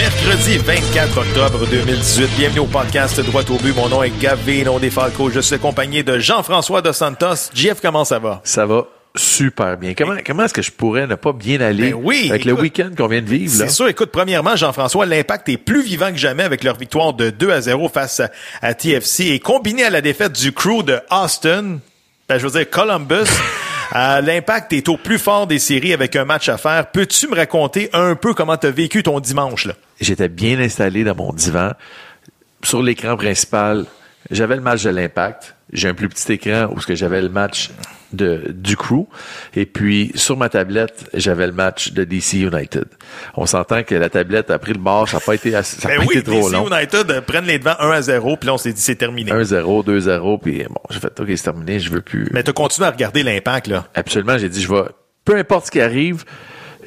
Mercredi 24 octobre 2018. Bienvenue au podcast Droit au but. Mon nom est Gavino Defalco. Je suis accompagné de Jean-François Dos Santos. JF, comment ça va? Ça va super bien. Comment, comment est-ce que je pourrais ne pas bien aller Ben oui, avec le week-end qu'on vient de vivre? C'est sûr. Écoute, premièrement, Jean-François, l'impact est plus vivant que jamais avec leur victoire de 2 à 0 face à, à TFC et combiné à la défaite du crew de Austin, ben, je veux dire Columbus. euh, L'impact est au plus fort des séries avec un match à faire. Peux-tu me raconter un peu comment tu as vécu ton dimanche? J'étais bien installé dans mon divan. Sur l'écran principal, j'avais le match de l'Impact. J'ai un plus petit écran où j'avais le match de, du crew. Et puis, sur ma tablette, j'avais le match de DC United. On s'entend que la tablette a pris le bord. Ça n'a pas été, assez- ça a Ben pas oui, été trop DC long. United euh, prennent les devants 1 à 0, puis là, on s'est dit c'est terminé. 1-0, 2-0, puis bon, j'ai fait, OK, c'est terminé, je veux plus. Mais tu continué à regarder l'impact, là. Absolument, j'ai dit, je vais, peu importe ce qui arrive,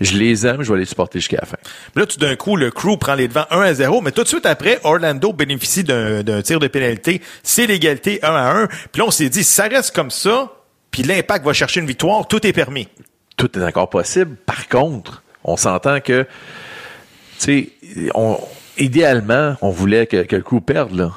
je les aime, je vais les supporter jusqu'à la fin. Là, tout d'un coup, le crew prend les devants 1 à 0, mais tout de suite après, Orlando bénéficie d'un d'un tir de pénalité. C'est l'égalité 1 à 1. Puis là, on s'est dit, ça reste comme ça, puis l'impact va chercher une victoire, tout est permis. Tout est encore possible. Par contre, on s'entend que, tu sais, on, idéalement, on voulait que, que le coup perde, là.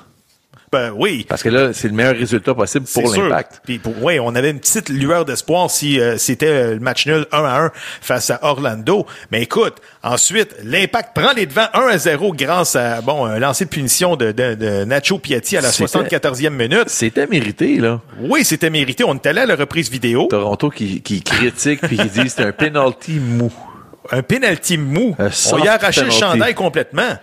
Ben oui. Parce que là, c'est le meilleur résultat possible pour l'impact. Puis ouais, on avait une petite lueur d'espoir si euh, c'était euh, le match nul 1 à 1 face à Orlando. Mais écoute, ensuite, l'impact prend les devants 1 à 0 grâce à bon un lancer de punition de, de, de Nacho Piatti à la C'était- 74e minute. C'était mérité, là. Oui, c'était mérité. On est allé à la reprise vidéo. Toronto qui, qui critique puis qui dit c'est un penalty mou. un penalty mou. Un On y a arraché penalty. le chandail complètement.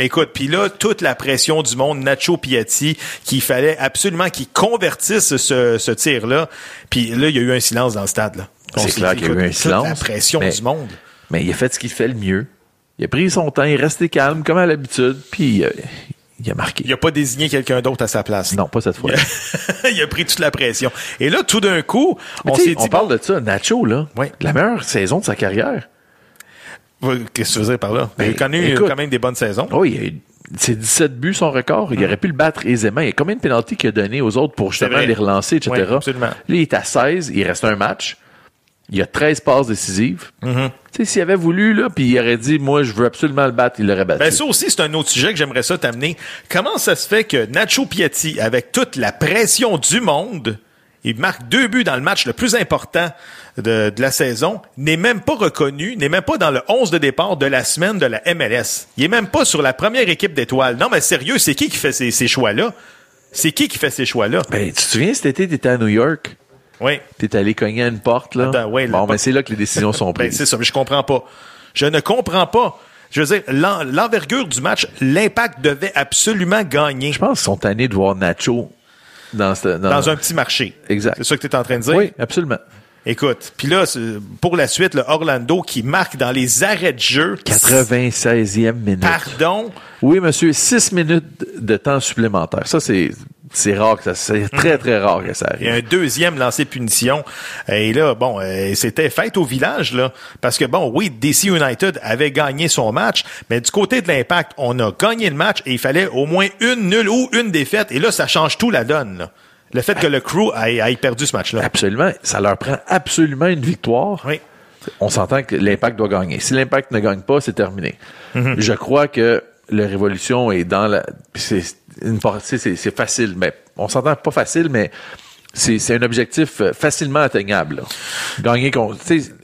Écoute, puis là, toute la pression du monde, Nacho Piatti, qu'il fallait absolument qu'il convertisse ce, ce tir-là. Puis là, il y a eu un silence dans le stade. là. C'est clair qu'il y a eu un toute silence, La pression mais- du monde. Mais il a fait ce qu'il fait le mieux. Il a pris son temps, il est resté calme, comme à l'habitude, puis euh, il a marqué. Il a pas désigné quelqu'un d'autre à sa place. Non, pas cette fois. il a pris toute la pression. Et là, tout d'un coup, Mais on s'est dit... on parle de ça, Nacho, là. Oui. La meilleure saison de sa carrière. Qu'est-ce que tu veux dire par là? il a Ben, connu écoute. quand même des bonnes saisons. Oh, il a eu c'est 17 buts son record. Il aurait pu le battre aisément. Il y a combien de pénalties qu'il a donné aux autres pour justement les relancer, etc. Oui, absolument. Là, il est à 16. Il reste un match. Il a 13 passes décisives. Mm-hmm. Tu sais, s'il avait voulu, là, puis il aurait dit, moi, je veux absolument le battre, il l'aurait battu. Ben ça aussi, c'est un autre sujet que j'aimerais ça t'amener. Comment ça se fait que Nacho Piatti, avec toute la pression du monde, il marque deux buts dans le match le plus important de, de la saison, n'est même pas reconnu, n'est même pas dans le 11 de départ de la semaine de la MLS. Il est même pas sur la première équipe d'étoiles. Non, mais sérieux, c'est qui qui fait ces, ces choix-là? C'est qui qui fait ces choix-là? Ben, tu te souviens, cet été, t'étais à New York? Oui. T'es allé cogner à une porte, là? Attends, ouais, bon, ben, c'est là que les décisions sont Ben, prises. c'est ça, mais je comprends pas. Je ne comprends pas. Je veux dire, l'en- l'envergure du match, l'impact devait absolument gagner je pense qu'ils sont tannés de voir Nacho dans, ce- dans, dans un petit marché. Exact. C'est ça que tu es en train de dire? Oui, absolument. Écoute, puis là, pour la suite, le Orlando qui marque dans les arrêts de jeu. 96e minute. Pardon? Oui, monsieur, 6 minutes de temps supplémentaire. Ça, c'est, c'est rare que ça, c'est très, très rare que ça Il y a arrive. un deuxième lancé punition. Et là, bon, euh, c'était fête au village, là. Parce que, bon, oui, DC United avait gagné son match, mais du côté de l'impact, on a gagné le match et il fallait au moins une nulle ou une défaite. Et là, ça change tout la donne, là. Le fait que le crew ait, perdu ce match-là. Absolument. Ça leur prend absolument une victoire. Oui. On s'entend que l'impact doit gagner. Si l'impact ne gagne pas, c'est terminé. Mm-hmm. Je crois que la révolution est dans la, c'est une partie, c'est, facile, mais on s'entend pas facile, mais c'est, un objectif euh, facilement atteignable. là. Gagner contre,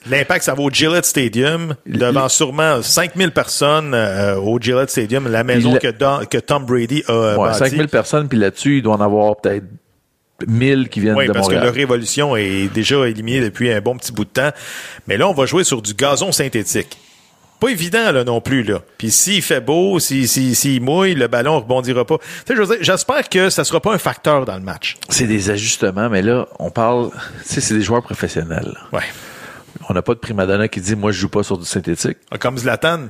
L'impact, ça va au Gillette Stadium, devant sûrement 5000 personnes euh, au Gillette Stadium, la maison que, Don- que Tom Brady a ouais, bâtie. 5000 personnes, puis là-dessus, il doit en avoir peut-être 1000 qui viennent Oui, de parce Montréal. que la Révolution est déjà éliminée depuis un bon petit bout de temps. Mais là, on va jouer sur du gazon synthétique. Pas évident, là, non plus, là. Puis s'il fait beau, s'il si, s'il mouille, le ballon rebondira pas. Tu sais, j'espère que ça sera pas un facteur dans le match. C'est des ajustements, mais là, on parle, tu sais, c'est des joueurs professionnels. là. Ouais. On n'a pas de primadonna qui dit, moi, je joue pas sur du synthétique. Comme Zlatan.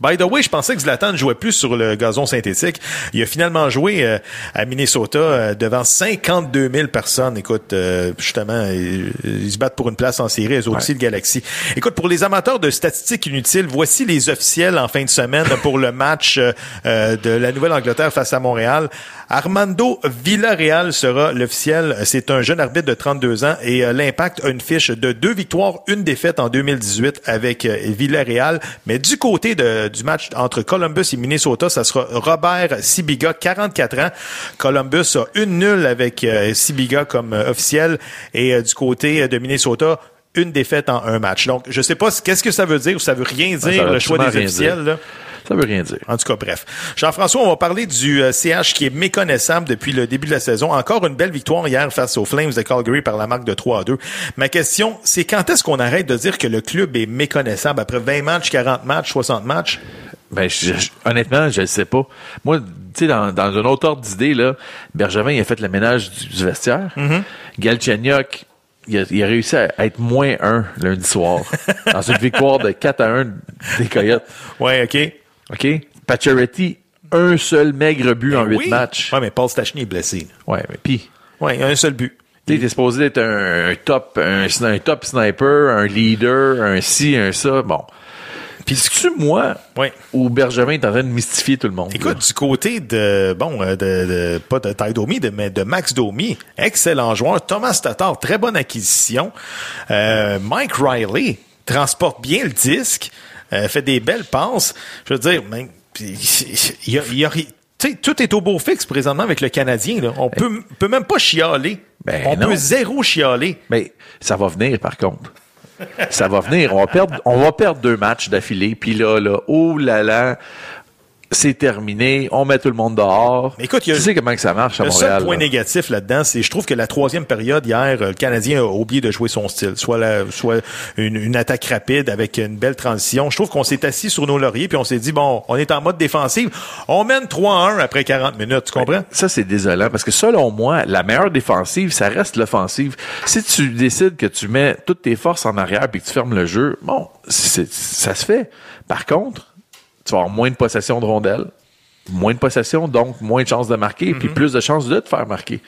By the way, je pensais que Zlatan ne jouait plus sur le gazon synthétique. Il a finalement joué euh, à Minnesota euh, devant 52 000 personnes. Écoute, euh, justement, ils, ils, se battent pour une place en série, eux aussi, le Galaxy. Écoute, pour les amateurs de statistiques inutiles, voici les officiels en fin de semaine pour le match de la Nouvelle-Angleterre face à Montréal. Armando Villarreal sera l'officiel. C'est un jeune arbitre de 32 ans et l'Impact a une fiche de deux victoires, une défaite en 2018 avec Villarreal. Mais du côté de du match entre Columbus et Minnesota, ça sera Robert Sibiga, 44 ans. Columbus a une nulle avec euh, Sibiga comme euh, officiel et euh, du côté de Minnesota, une défaite en un match. Donc, je sais pas qu'est-ce que ça veut dire ou ça veut rien dire le choix des officiels. Là? Ça veut rien dire. En tout cas, bref. Jean-François, on va parler du CH qui est méconnaissable depuis le début de la saison. Encore une belle victoire hier face aux Flames de Calgary par la marque de 3 à 2. Ma question, c'est quand est-ce qu'on arrête de dire que le club est méconnaissable? Après 20 matchs, 40 matchs, 60 matchs? Ben, honnêtement, je ne sais pas. Moi, tu sais, dans, dans un autre ordre d'idée, là, Bergevin, il a fait le ménage du, vestiaire. Mm Galchenyuk, il a, il a, réussi à être moins un lundi soir. dans une victoire de 4 à 1 des Coyotes. Ouais, OK. OK? Pacioretty, un seul maigre but en ben huit matchs. Ouais, mais Paul Stachny est blessé. Ouais, mais puis. A un seul but. Tu es supposé être un, top, un, un, top sniper, un leader, un ci, un ça. Bon. Puis c'est-tu moi oui. ou Bergevin est en train de mystifier tout le monde? Écoute, du côté de, bon, euh, de, de pas de Ty Domi, de, mais de Max Domi, excellent joueur. Thomas Tatar, très bonne acquisition. Euh, Mike Riley transporte bien le disque, fait des belles passes. Je veux dire, il y a, y a tout est au beau fixe présentement avec le Canadien. Là. On peut, peut même pas chialer. Ben on peut zéro chialer. Mais ça va venir, par contre ça va venir. On va perdre, on va perdre deux matchs d'affilée. Puis là, là, oh là là, c'est terminé, on met tout le monde dehors. Mais écoute, il y a, tu sais comment que ça marche à le Montréal. Le seul point négatif là-dedans, c'est je trouve que la troisième période hier, le Canadien a oublié de jouer son style, soit la, soit une, une, attaque rapide avec une belle transition. Je trouve qu'on s'est assis sur nos lauriers puis on s'est dit bon, on est en mode défensif, on mène 3-1 après 40 minutes, tu comprends? Ça c'est désolant parce que selon moi, la meilleure défensive, ça reste l'offensive. Si tu décides que tu mets toutes tes forces en arrière puis que tu fermes le jeu, bon, ça se fait. Par contre, tu vas avoir moins de possession de rondelles, moins de possession, donc moins de chances de marquer, puis mhm. plus de chances de te faire marquer.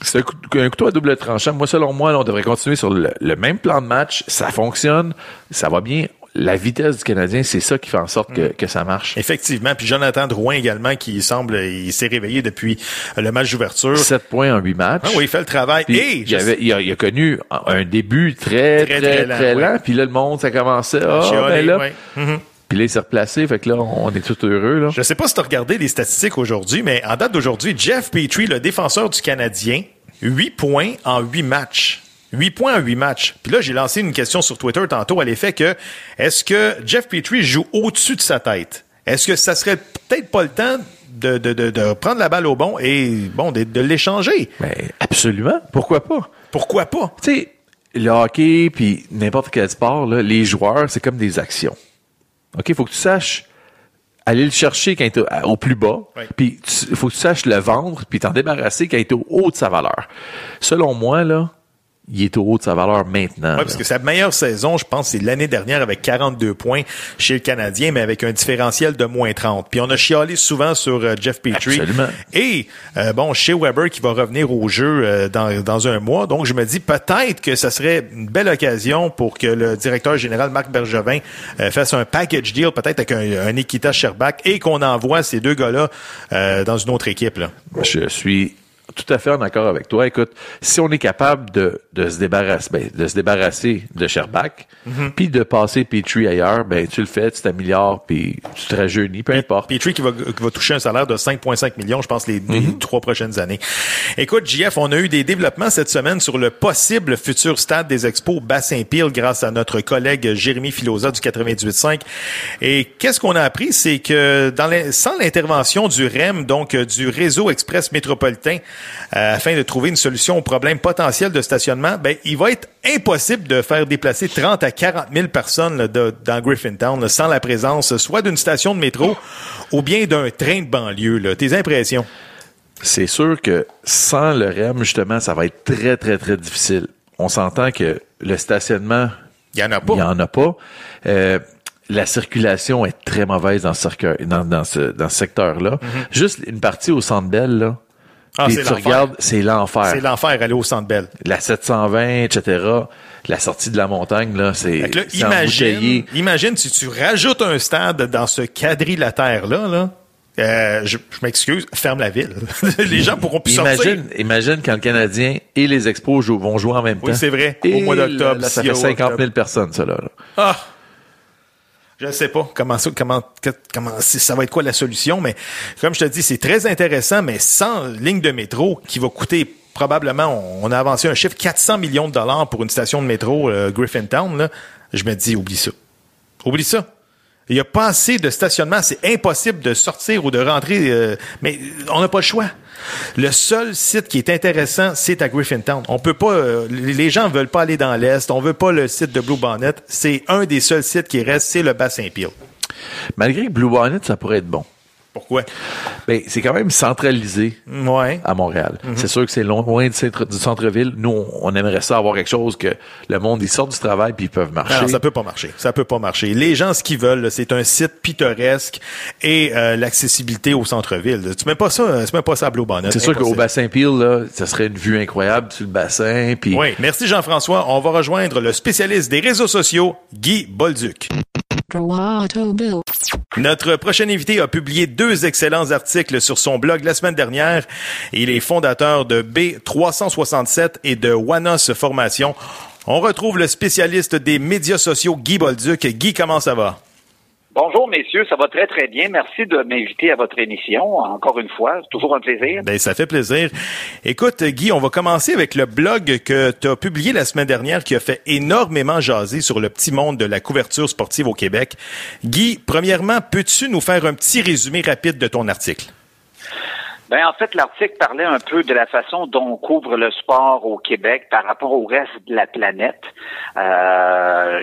C'est un, couteau à double tranchant. Moi, selon moi, on devrait continuer sur le, même plan de match. Ça fonctionne, ça va bien la vitesse du Canadien, c'est ça qui fait en sorte que, mhm. que ça marche. Effectivement. Puis Jonathan Drouin également, qui semble, il s'est réveillé depuis le match d'ouverture. 7 points en 8 matchs. Ah oui, il fait le travail. Et il, avait, il, a, il, a, connu un début très, très, très, lent. Puis là, le monde, ça commençait. Ah, ben là, mhm. Puis là, il s'est replacé, fait que là, on est tout heureux. Là. Je sais pas si tu as regardé les statistiques aujourd'hui, mais en date d'aujourd'hui, Jeff Petrie, le défenseur du Canadien, 8 points en 8 matchs. 8 points en 8 matchs. Puis là, j'ai lancé une question sur Twitter tantôt à l'effet que est-ce que Jeff Petrie joue au-dessus de sa tête? Est-ce que ça serait peut-être pas le temps de, de, de, de, prendre la balle au bon et bon de, de l'échanger? Mais ben, absolument. Pourquoi pas? Pourquoi pas? Tu sais, le hockey puis n'importe quel sport, là, les joueurs, c'est comme des actions. OK, il faut que tu saches aller le chercher quand il est au, plus bas, puis il faut que tu saches le vendre, puis t'en débarrasser quand il est au haut de sa valeur. Selon moi, là, il est au haut de sa valeur maintenant. Oui, parce que sa meilleure saison, je pense, c'est l'année dernière avec 42 points chez le Canadien, mais avec un différentiel de moins 30. Puis on a chialé souvent sur euh, Jeff Petrie. Absolument. Et euh, bon, chez Weber qui va revenir au jeu euh, dans, dans un mois. Donc je me dis peut-être que ça serait une belle occasion pour que le directeur général Marc Bergevin fasse un package deal, peut-être avec un, un Nikita Sherbach, et qu'on envoie ces deux gars-là dans une autre équipe. Là. Je suis tout à fait en accord avec toi. Écoute, si on est capable de, de se débarrasser, ben, de se débarrasser de Sherbach, mhm. puis de passer Petrie ailleurs, ben tu le fais, tu t'améliores, puis tu te rajeunis, peu importe. Petrie qui va, qui va toucher un salaire de 5,5 millions, je pense, les, les, mhm. trois prochaines années. Écoute, JF, on a eu des développements cette semaine sur le possible futur stade des Expos Bassin-Pile grâce à notre collègue Jérémy Filosa du 98.5. Et qu'est-ce qu'on a appris? C'est que dans les, sans l'intervention du REM, donc du réseau express métropolitain, euh, afin de trouver une solution au problème potentiel de stationnement, ben, il va être impossible de faire déplacer 30 à 40 000 personnes là, de, dans Griffintown sans la présence soit d'une station de métro ou bien d'un train de banlieue. Là. Tes impressions? C'est sûr que sans le REM, justement, ça va être très, très, très difficile. On s'entend que le stationnement, il y en a pas. Il en a pas. Euh, la circulation est très mauvaise dans ce, dans, dans ce, dans ce secteur-là. Mm-hmm. Juste une partie au Centre Bell, là. Ah, tu regardes, c'est l'enfer. C'est l'enfer aller au Centre Bell. La 720, etc. La sortie de la montagne, là, c'est là, imagine, imagine si tu rajoutes un stade dans ce quadrilatère-là, là, euh, je, je m'excuse, ferme la ville. les gens pourront plus sortir. Imagine, quand le Canadien et les Expos jouent- vont jouer en même Oui, temps. c'est vrai. Au mois d'octobre, là, là, ça si, fait au 50 000 octobre. personnes, ça, là. là. Ah! Je sais pas comment ça, comment, comment, ça va être quoi la solution, mais comme je te dis, c'est très intéressant, mais sans ligne de métro qui va coûter probablement, on, on a avancé un chiffre 400 millions de dollars pour une station de métro euh, Griffintown, là, je me dis, oublie ça. Oublie ça. Il n'y a pas assez de stationnement. C'est impossible de sortir ou de rentrer. euh, mais on n'a pas le choix. Le seul site qui est intéressant, c'est à Griffintown. On peut pas. euh, les gens veulent pas aller dans l'est. On veut pas le site de Blue Bonnet. C'est un des seuls sites qui reste, c'est le bassin Peel. Malgré que Blue Bonnet, ça pourrait être bon. Pourquoi? Ben, c'est quand même centralisé Ouais. à Montréal. Mhm. C'est sûr que c'est loin du centre- du centre-ville. Nous, on, aimerait ça avoir quelque chose que le monde, ils sortent du travail puis ils peuvent marcher. Non, ça peut pas marcher. Ça peut pas marcher. Les gens, ce qu'ils veulent, c'est un site pittoresque et euh, l'accessibilité au centre-ville. Tu mets pas ça, euh, tu mets pas ça à Blue Bonnet. c'est sûr qu'au bassin Peel, là, ça serait une vue incroyable sur le bassin. Puis Oui, merci Jean-François. On va rejoindre le spécialiste des réseaux sociaux, Guy Bolduc. Notre prochain invité a publié deux excellents articles sur son blog la semaine dernière. Il est fondateur de B367 et de Wanos Formation. On retrouve le spécialiste des médias sociaux, Guy Bolduc. Guy, comment ça va? Bonjour, messieurs, ça va très, très bien. Merci de m'inviter à votre émission. Encore une fois, toujours un plaisir. Ben, ça fait plaisir. Écoute, Guy, on va commencer avec le blog que tu as publié la semaine dernière qui a fait énormément jaser sur le petit monde de la couverture sportive au Québec. Guy, premièrement, peux-tu nous faire un petit résumé rapide de ton article? Ben, en fait, l'article parlait un peu de la façon dont on couvre le sport au Québec par rapport au reste de la planète. Euh,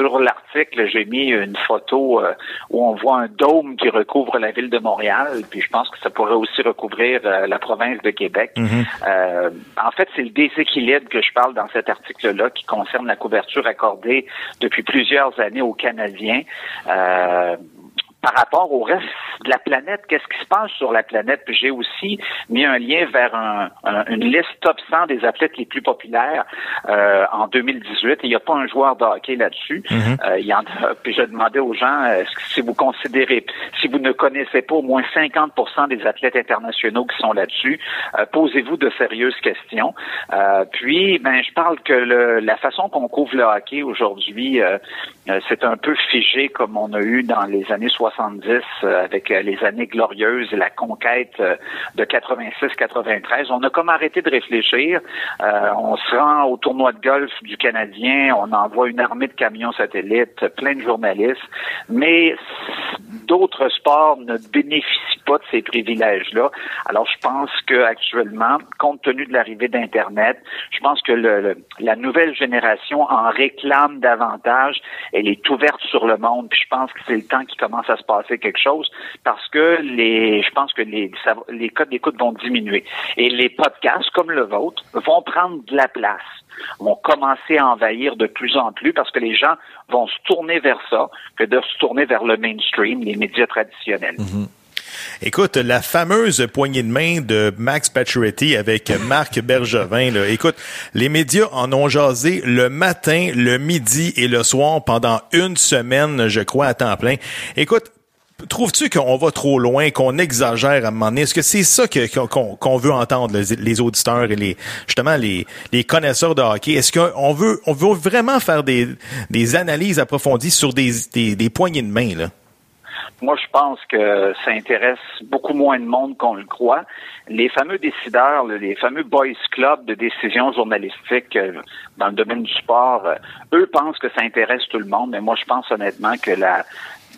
sur l'article, j'ai mis une photo euh, où on voit un dôme qui recouvre la ville de Montréal, puis je pense que ça pourrait aussi recouvrir euh, la province de Québec. Euh, en fait, c'est le déséquilibre que je parle dans cet article-là qui concerne la couverture accordée depuis plusieurs années aux Canadiens. Euh, par rapport au reste de la planète, qu'est-ce qui se passe sur la planète? Puis j'ai aussi mis un lien vers un- un- une liste top 100 des athlètes les plus populaires euh, en 2018. Il n'y a pas un joueur de hockey là-dessus. Euh, il y en a, puis je demandais aux gens euh, si vous considérez, si vous ne connaissez pas au moins 50 des athlètes internationaux qui sont là-dessus, euh, posez-vous de sérieuses questions. Euh, puis, ben, je parle que le- la façon qu'on couvre le hockey aujourd'hui, euh, euh, c'est un peu figé comme on a eu dans les années 70 euh, avec euh, les années glorieuses et la conquête euh, de 86-93. On a comme arrêté de réfléchir. On se rend au tournoi de golf du Canadien, on envoie une armée de camions satellites, plein de journalistes, mais d'autres sports ne bénéficient pas de ces privilèges-là. Alors, je pense que actuellement, compte tenu de l'arrivée d'Internet, je pense que la nouvelle génération en réclame davantage. Elle est ouverte sur le monde. Puis je pense que c'est le temps qu'il commence à se passer quelque chose parce que les, je pense que les, les codes d'écoute vont diminuer. Et les podcasts comme le vôtre vont prendre de la place. Vont commencer à envahir de plus en plus parce que les gens vont se tourner vers ça que de se tourner vers le mainstream, les médias traditionnels. Écoute, la fameuse poignée de main de Max Pacioretty avec Marc Bergevin, là, écoute, les médias en ont jasé le matin, le midi et le soir pendant une semaine, je crois, à temps plein. Écoute, trouves-tu qu'on va trop loin, qu'on exagère à un moment donné? Est-ce que c'est ça que- qu'on veut entendre, les, les auditeurs et les justement les, les connaisseurs de hockey? Est-ce qu'on veut on veut vraiment faire des, des analyses approfondies sur des, des, des poignées de main, là? Moi, je pense que ça intéresse beaucoup moins de monde qu'on le croit. Les fameux décideurs, les fameux boys clubs de décision journalistique euh, dans le domaine du sport, euh, eux pensent que ça intéresse tout le monde, mais moi, je pense honnêtement que la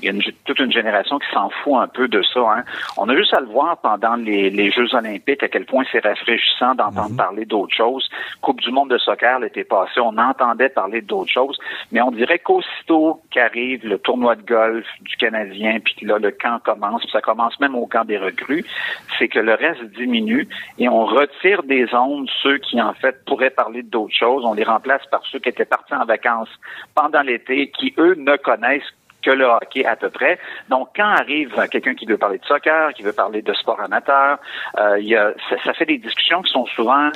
il y a une, toute une génération qui s'en fout un peu de ça. Hein. On a juste à le voir pendant les, les Jeux olympiques, à quel point c'est rafraîchissant d'entendre parler d'autres choses. Coupe du monde de soccer l'été passé, on entendait parler d'autres choses, mais on dirait qu'aussitôt qu'arrive le tournoi de golf du Canadien, puis que là, le camp commence, puis ça commence même au camp des recrues, c'est que le reste diminue et on retire des ondes ceux qui, en fait, pourraient parler d'autres choses. On les remplace par ceux qui étaient partis en vacances pendant l'été, qui, eux, ne connaissent que le hockey à peu près. Donc, quand arrive quelqu'un qui veut parler de soccer, qui veut parler de sport amateur, euh, ça, fait des discussions qui sont souvent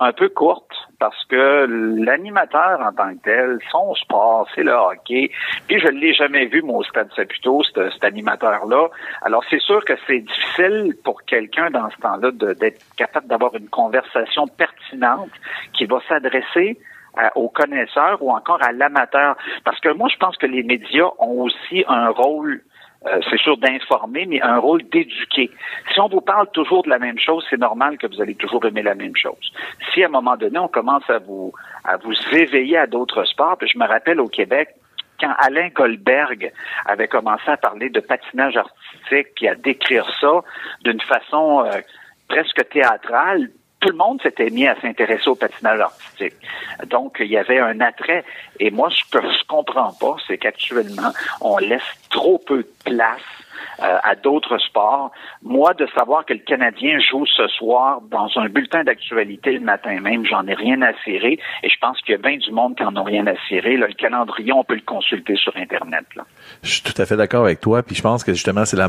un peu courtes parce que l'animateur en tant que tel, son sport, c'est le hockey. Puis je ne l'ai jamais vu, moi, au Stade Saputo, cet animateur-là. Alors, c'est sûr que c'est difficile pour quelqu'un dans ce temps-là d'être capable d'avoir une conversation pertinente qui va s'adresser aux connaisseurs ou encore à l'amateur. Parce que moi, je pense que les médias ont aussi un rôle euh, c'est sûr d'informer, mais un rôle d'éduquer. Si on vous parle toujours de la même chose, c'est normal que vous allez toujours aimer la même chose. Si à un moment donné, on commence à vous à vous éveiller à d'autres sports, puis je me rappelle au Québec, quand Alain Goldberg avait commencé à parler de patinage artistique et à décrire ça d'une façon euh, presque théâtrale, tout le monde s'était mis à s'intéresser au patinage artistique. Donc, il y avait un attrait. Et moi, ce que je comprends pas, c'est qu'actuellement, on laisse trop peu de place euh, à d'autres sports. Moi, de savoir que le Canadien joue ce soir dans un bulletin d'actualité le matin même, j'en ai rien à cirer. Et je pense qu'il y a bien du monde qui en ont rien à cirer. le calendrier, on peut le consulter sur Internet. Je suis tout à fait d'accord avec toi. Puis je pense que justement, c'est le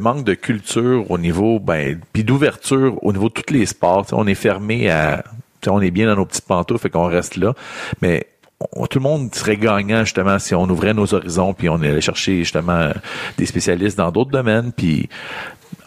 manque de culture au niveau, ben, puis d'ouverture au niveau de tous les sports. on est fermé à on est bien dans nos petites pantoufles, fait qu'on reste là. Mais tout le monde serait gagnant justement si on ouvrait nos horizons puis on allait chercher justement des spécialistes dans d'autres domaines puis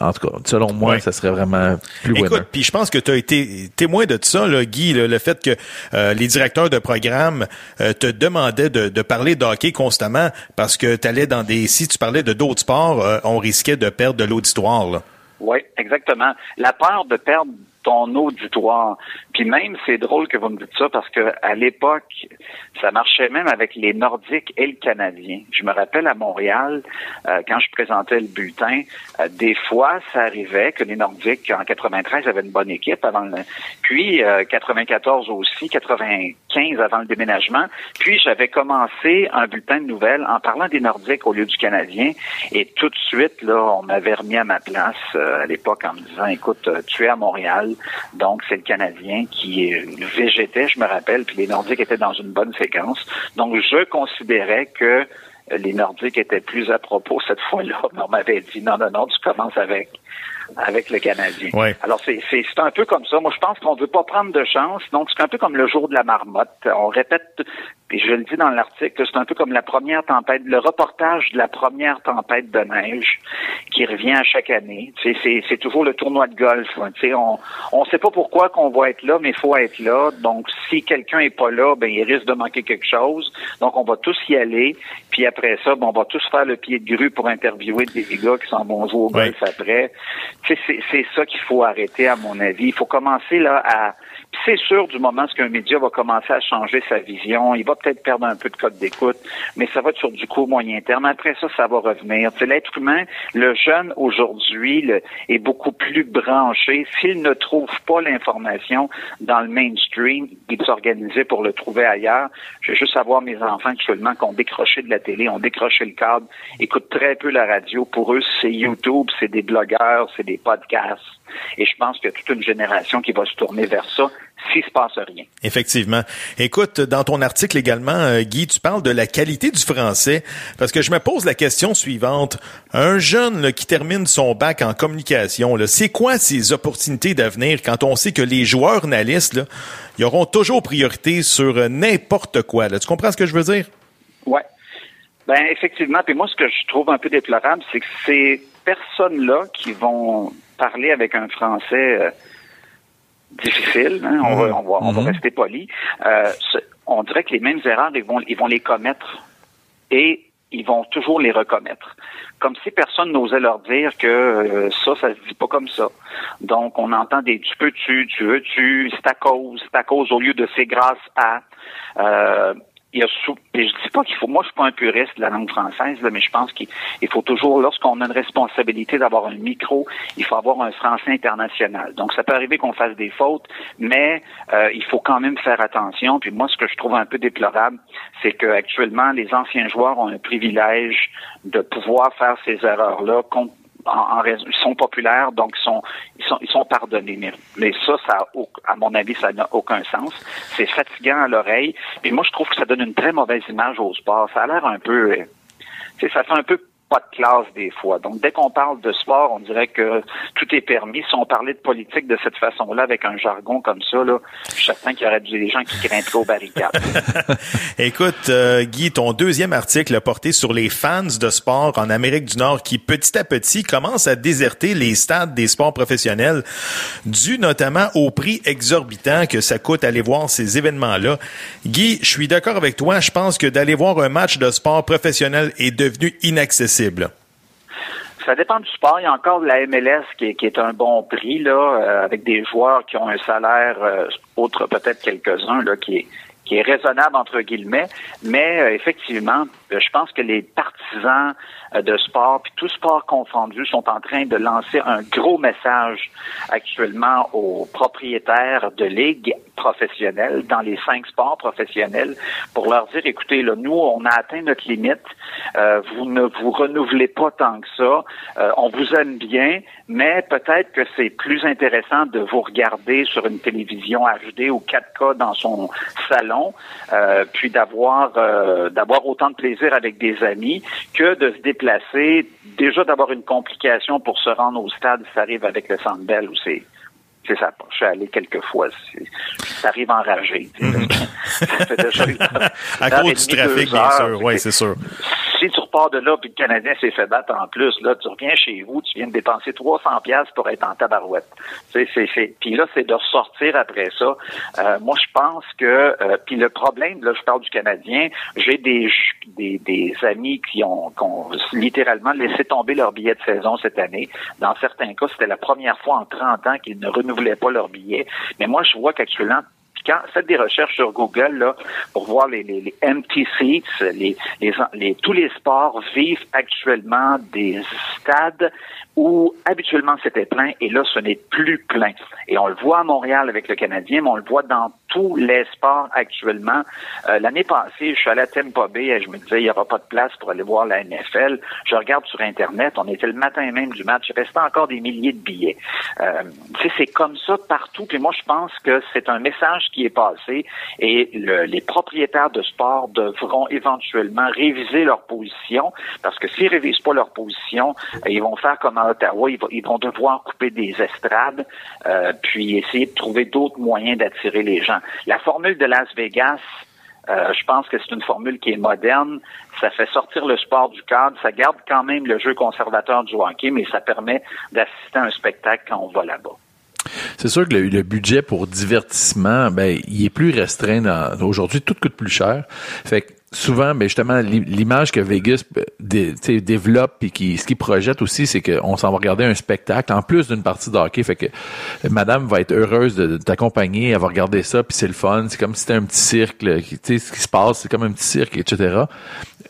en tout cas, selon moi, ça serait vraiment plus Écoute, puis je pense que tu as été témoin de ça, là, Guy, le fait que euh, les directeurs de programme euh, te demandaient de, parler de hockey constamment parce que tu allais dans des... Si tu parlais de d'autres sports, euh, on risquait de perdre de l'auditoire. Oui, exactement. La peur de perdre ton auditoire. Puis même, c'est drôle que vous me dites ça parce que à l'époque, ça marchait même avec les Nordiques et le Canadien. Je me rappelle à Montréal, euh, quand je présentais le bulletin, euh, des fois, ça arrivait que les Nordiques, en 93, avaient une bonne équipe avant le... Puis, 94 euh, aussi, 95 avant le déménagement. Puis, j'avais commencé un bulletin de nouvelles en parlant des Nordiques au lieu du Canadien. Et tout de suite, là, on m'avait remis à ma place à l'époque en me disant, écoute, tu es à Montréal, donc, c'est le Canadien qui végétait, je me rappelle, puis les Nordiques étaient dans une bonne séquence. Donc, je considérais que les Nordiques étaient plus à propos cette fois-là. On m'avait dit, non, non, non, tu commences avec avec le Canadien. Alors, c'est un peu comme ça. Moi, je pense qu'on ne veut pas prendre de chance. Donc, c'est un peu comme le jour de la marmotte. On répète et je le dis dans l'article, c'est un peu comme la première tempête, le reportage de la première tempête de neige qui revient à chaque année. C'est toujours le tournoi de golf. On ne sait pas pourquoi qu'on va être là, mais il faut être là. Donc, si quelqu'un est pas là, ben il risque de manquer quelque chose. Donc, on va tous y aller. Puis après ça, ben, on va tous faire le pied de grue pour interviewer des gars qui s'en vont jouer au golf après. C'est ça qu'il faut arrêter, à mon avis. Il faut commencer là à c'est sûr, du moment qu'un média va commencer à changer sa vision, il va peut-être perdre un peu de code d'écoute, mais ça va être sur du court moyen terme. Après ça, ça va revenir. C'est l'être humain, le jeune aujourd'hui est beaucoup plus branché. S'il ne trouve pas l'information dans le mainstream, il s'organiser pour le trouver ailleurs. Je vais juste savoir mes enfants actuellement qui ont décroché de la télé, ont décroché le cadre, écoutent très peu la radio. Pour eux, c'est YouTube, c'est des blogueurs, c'est des podcasts. Et je pense qu'il y a toute une génération qui va se tourner vers ça s'il se passe rien. Effectivement. Écoute, dans ton article également, euh, Guy, tu parles de la qualité du français, parce que je me pose la question suivante. Un jeune qui termine son bac en communication, c'est quoi ses opportunités d'avenir quand on sait que les joueurs analystes, là, ils auront toujours priorité sur euh, n'importe quoi. Là? Tu comprends ce que je veux dire? Oui. Ben effectivement. Puis moi, ce que je trouve un peu déplorable, c'est que ces personnes-là qui vont parler avec un français euh, difficile, hein, on, va, on, va, mhm. rester poli, euh, on dirait que les mêmes erreurs, ils vont, ils vont les commettre et ils vont toujours les recommettre. Comme si personne n'osait leur dire que euh, ça, ça se dit pas comme ça. Donc, on entend des tu peux-tu, tu veux-tu, c'est à cause, c'est à cause au lieu de c'est grâce à. Euh, il y a je dis pas qu'il faut, moi je suis pas un puriste de la langue française, mais je pense qu'il faut toujours, lorsqu'on a une responsabilité d'avoir un micro, il faut avoir un français international. Donc ça peut arriver qu'on fasse des fautes, mais euh, il faut quand même faire attention. Puis moi, ce que je trouve un peu déplorable, c'est qu'actuellement, les anciens joueurs ont un privilège de pouvoir faire ces erreurs-là en, ils sont populaires, donc ils sont, ils sont, ils sont pardonnés. Mais, ça, ça, à mon avis, ça n'a aucun sens. C'est fatigant à l'oreille. Et moi, je trouve que ça donne une très mauvaise image au sport. Ça a l'air un peu, euh, ça fait un peu de classe des fois. Donc, dès qu'on parle de sport, on dirait que tout est permis. Si on parlait de politique de cette façon-là, avec un jargon comme ça, là, je suis certain qu'il y aurait des gens qui grimperaient aux barricades. Écoute, euh, Guy, ton deuxième article a porté sur les fans de sport en Amérique du Nord qui, petit à petit, commencent à déserter les stades des sports professionnels, dû notamment au prix exorbitant que ça coûte aller voir ces événements-là. Guy, je suis d'accord avec toi. Je pense que d'aller voir un match de sport professionnel est devenu inaccessible. Ça dépend du sport. Il y a encore de la MLS qui est, un bon prix, là, euh, avec des joueurs qui ont un salaire, euh, autre peut-être quelques-uns, qui est, qui est raisonnable entre guillemets, mais euh, effectivement, je pense que les partisans euh, de sport, puis tout sport confondu, sont en train de lancer un gros message actuellement aux propriétaires de ligues professionnelles dans les cinq sports professionnels pour leur dire, écoutez, là, nous, on a atteint notre limite, vous ne vous renouvelez pas tant que ça, on vous aime bien, mais peut-être que c'est plus intéressant de vous regarder sur une télévision HD ou 4K dans son salon, puis d'avoir d'avoir autant de plaisir avec des amis que de se déplacer, déjà d'avoir une complication pour se rendre au stade, ça arrive avec le Sandbell où c'est c'est ça. Je suis allé quelques fois. Ça arrive enragé. à cause du trafic, bien sûr. Oui, c'est sûr repars de là, puis le Canadien s'est fait battre en plus, là, tu reviens chez vous, tu viens de dépenser 300 pièces pour être en tabarouette. Puis là, c'est de ressortir après ça. Euh, moi, je pense que, euh, puis le problème, là, je parle du Canadien, j'ai des amis qui ont, qui ont littéralement laissé tomber leur billet de saison cette année. Dans certains cas, c'était la première fois en 30 ans qu'ils ne renouvelaient pas leur billet. Mais moi, je vois qu'actuellement, quand faites des recherches sur Google là, pour voir les, les, empty seats, les, les, tous les sports vivent actuellement des stades où habituellement c'était plein et là ce n'est plus plein. Et on le voit à Montréal avec le Canadien, mais on le voit dans tous les sports actuellement. Euh, l'année passée, je suis allé à Tampa Bay et je me disais il n'y aura pas de place pour aller voir la NFL. Je regarde sur Internet, on était le matin même du match, il restait encore des milliers de billets. Euh, c'est comme ça partout. Puis moi, je pense que c'est un message qui est passé et le, les propriétaires de sport devront éventuellement réviser leur position parce que s'ils révisent pas leur position, ils vont faire comme à Ottawa, ils, vont devoir couper des estrades euh, puis essayer de trouver d'autres moyens d'attirer les gens. La formule de Las Vegas, euh, je pense que c'est une formule qui est moderne. Ça fait sortir le sport du cadre. Ça garde quand même le jeu conservateur du hockey, mais ça permet d'assister à un spectacle quand on va là-bas. C'est sûr que le, budget pour divertissement, ben, il est plus restreint. Aujourd'hui, tout coûte plus cher. Souvent, mais ben, justement, l'image que Vegas euh, développe et qui, ce qu'il projette aussi, c'est qu'on s'en va regarder un spectacle en plus d'une partie de hockey. Fait que Madame va être heureuse de, t'accompagner, elle va regarder ça, puis c'est le fun. C'est comme si c'était un petit cirque, tu sais, ce qui se passe, c'est comme un petit cirque, etc.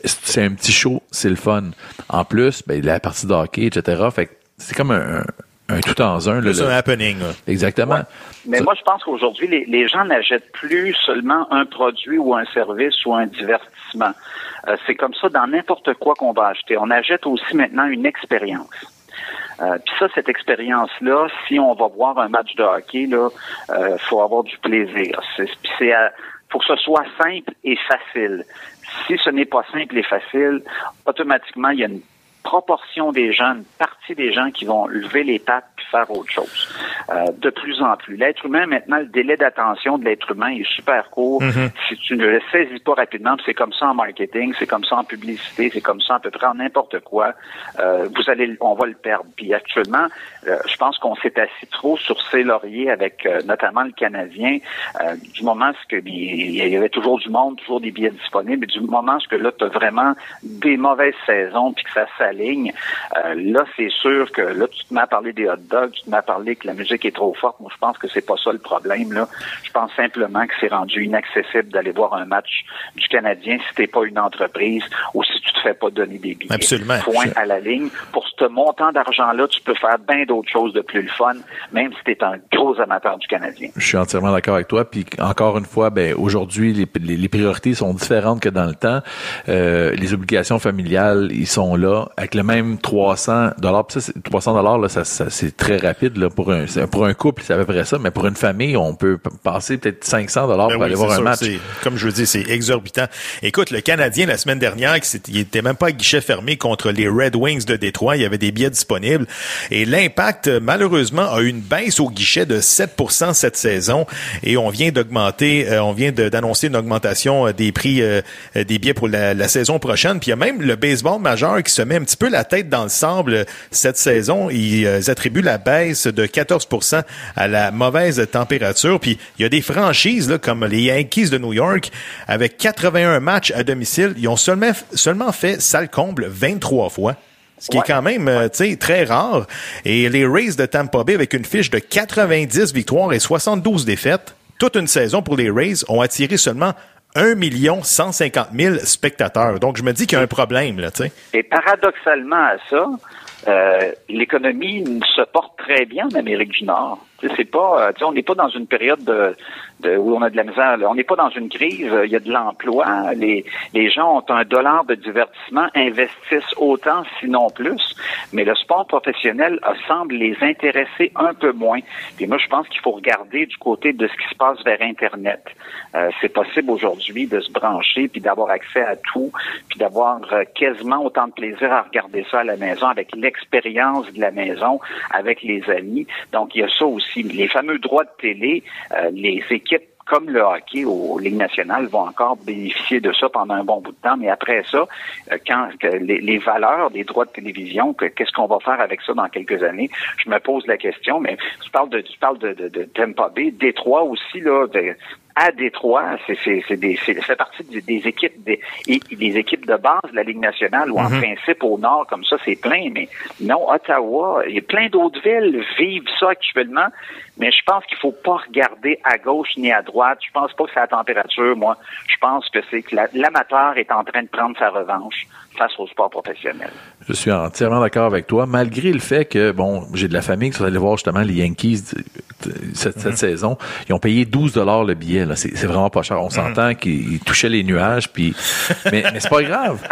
C'est un petit show, c'est le fun. En plus, ben, la partie de hockey, etc. Fait que c'est comme un, un tout en un. C'est un happening. Exactement. Mais moi, je pense qu'aujourd'hui, les, les, gens n'achètent plus seulement un produit ou un service ou un divertissement. Euh, c'est comme ça dans n'importe quoi qu'on va acheter. On achète aussi maintenant une expérience. Euh, Puis ça, cette expérience-là, si on va voir un match de hockey, là, euh, faut avoir du plaisir. C'est, c'est faut que ce soit simple et facile. Si ce n'est pas simple et facile, automatiquement, il y a une proportion des gens, une partie des gens qui vont lever les pattes puis faire autre chose. Euh, de plus en plus. L'être humain, maintenant, le délai d'attention de l'être humain est super court. Mhm. Si tu ne le saisis pas rapidement, c'est comme ça en marketing, c'est comme ça en publicité, c'est comme ça à peu près en n'importe quoi, euh, vous allez, on va le perdre. Puis actuellement, euh, je pense qu'on s'est assis trop sur ses lauriers avec euh, notamment le Canadien. Euh, du moment que il y avait toujours du monde, toujours des billets disponibles, du moment que là, tu as vraiment des mauvaises saisons puis que ça s'aligne, là, c'est sûr que là, tu te mets à parler des hot dogs, tu à parler que la musique est trop forte. Moi, je pense que c'est pas ça le problème. Là. Je pense simplement que c'est rendu inaccessible d'aller voir un match du Canadien si t'es pas une entreprise ou si tu te fais pas donner des billets. Absolument. Point à la ligne. Pour ce montant d'argent-là, tu peux faire bien d'autres choses de plus le fun, même si tu es un gros amateur du Canadien. Je suis entièrement d'accord avec toi. Puis encore une fois, ben aujourd'hui, les, les, priorités sont différentes que dans le temps. Euh, les obligations familiales, ils sont là avec le même 300 dollars. 300 dollars, là, ça, ça c'est très rapide là pour un, pour un couple, c'est à peu près ça, mais pour une famille, on peut passer peut-être 500 dollars Ben pour oui, aller voir un sûr, match. Comme je veux dire, c'est exorbitant. Écoute, le Canadien, la semaine dernière, qui il était même pas à guichet fermé contre les Red Wings de Détroit. Il y avait des billets disponibles. Et l'impact, malheureusement, a eu une baisse au guichet de 7% cette saison. Et on vient d'augmenter, euh, on vient d'annoncer une augmentation euh, des prix euh, euh, des billets pour la, la saison prochaine. Puis il y a même le baseball majeur qui se met un petit peu la tête dans le sable cette saison. Ils attribuent la baisse de 14% à la mauvaise température. Puis il y a des franchises là, comme les Yankees de New York avec 81 matchs à domicile. Ils ont seulement, seulement fait salle comble 23 fois. Ce qui Ouais. est quand même euh, tu sais, très rare. Et les Rays de Tampa Bay, avec une fiche de 90 victoires et 72 défaites, toute une saison pour les Rays, ont attiré seulement 1 150 000 spectateurs. Donc, je me dis qu'il y a un problème, là, tu sais. Et paradoxalement à ça, euh, l'économie se porte très bien en Amérique du Nord. C'est pas, euh, on n'est pas dans une période de, de- où on a de la misère. là. On n'est pas dans une crise. euh, Il y a de l'emploi. Les, les gens ont un dollar de divertissement, investissent autant, sinon plus. Mais le sport professionnel semble les intéresser un peu moins. Et moi, je pense qu'il faut regarder du côté de ce qui se passe vers Internet. Euh, c'est possible aujourd'hui de se brancher puis d'avoir accès à tout, puis d'avoir euh, quasiment autant de plaisir à regarder ça à la maison avec l'expérience de la maison, avec les amis. Donc, il y a ça aussi. Les fameux droits de télé, euh, les équipes comme le hockey aux Ligues nationales vont encore bénéficier de ça pendant un bon bout de temps, mais après ça, euh, quand les, valeurs des droits de télévision, que- qu'est-ce qu'on va faire avec ça dans quelques années? Je me pose la question. Mais tu parles de, tu parles de, Détroit aussi là. De, à Détroit, c'est c'est c'est des c'est ça fait partie des, des équipes des, des équipes de base de la Ligue nationale ou en principe au nord comme ça c'est plein mais non Ottawa il y a plein d'autres villes vivent ça actuellement mais je pense qu'il faut pas regarder à gauche ni à droite. Je pense pas que c'est la température moi. Je pense que c'est que la- l'amateur est en train de prendre sa revanche face au sport professionnel Je suis entièrement d'accord avec toi, malgré le fait que, bon, j'ai de la famille qui sont allés voir justement les Yankees cette, cette saison. Ils ont payé 12 dollars le billet. C'est, vraiment pas cher. On s'entend qu'ils touchaient les nuages, puis mais, mais c'est pas grave.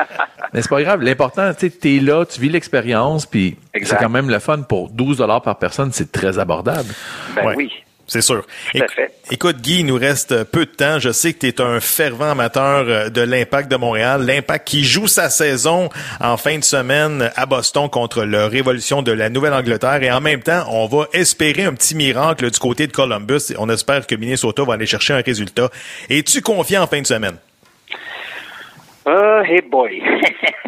Mais c'est pas grave. L'important, tu sais, t'es là, tu vis l'expérience, puis c'est quand même le fun pour 12 dollars par personne. C'est très abordable. ben Ouais. oui C'est sûr. Éc-. Écoute, Guy, il nous reste peu de temps. Je sais que tu es un fervent amateur euh, de l'Impact de Montréal. L'Impact qui joue sa saison en fin de semaine à Boston contre le Révolution de la Nouvelle-Angleterre. Et en même temps, on va espérer un petit miracle du côté de Columbus. On espère que Minnesota va aller chercher un résultat. Es-tu confiant en fin de semaine? Euh, hey boy.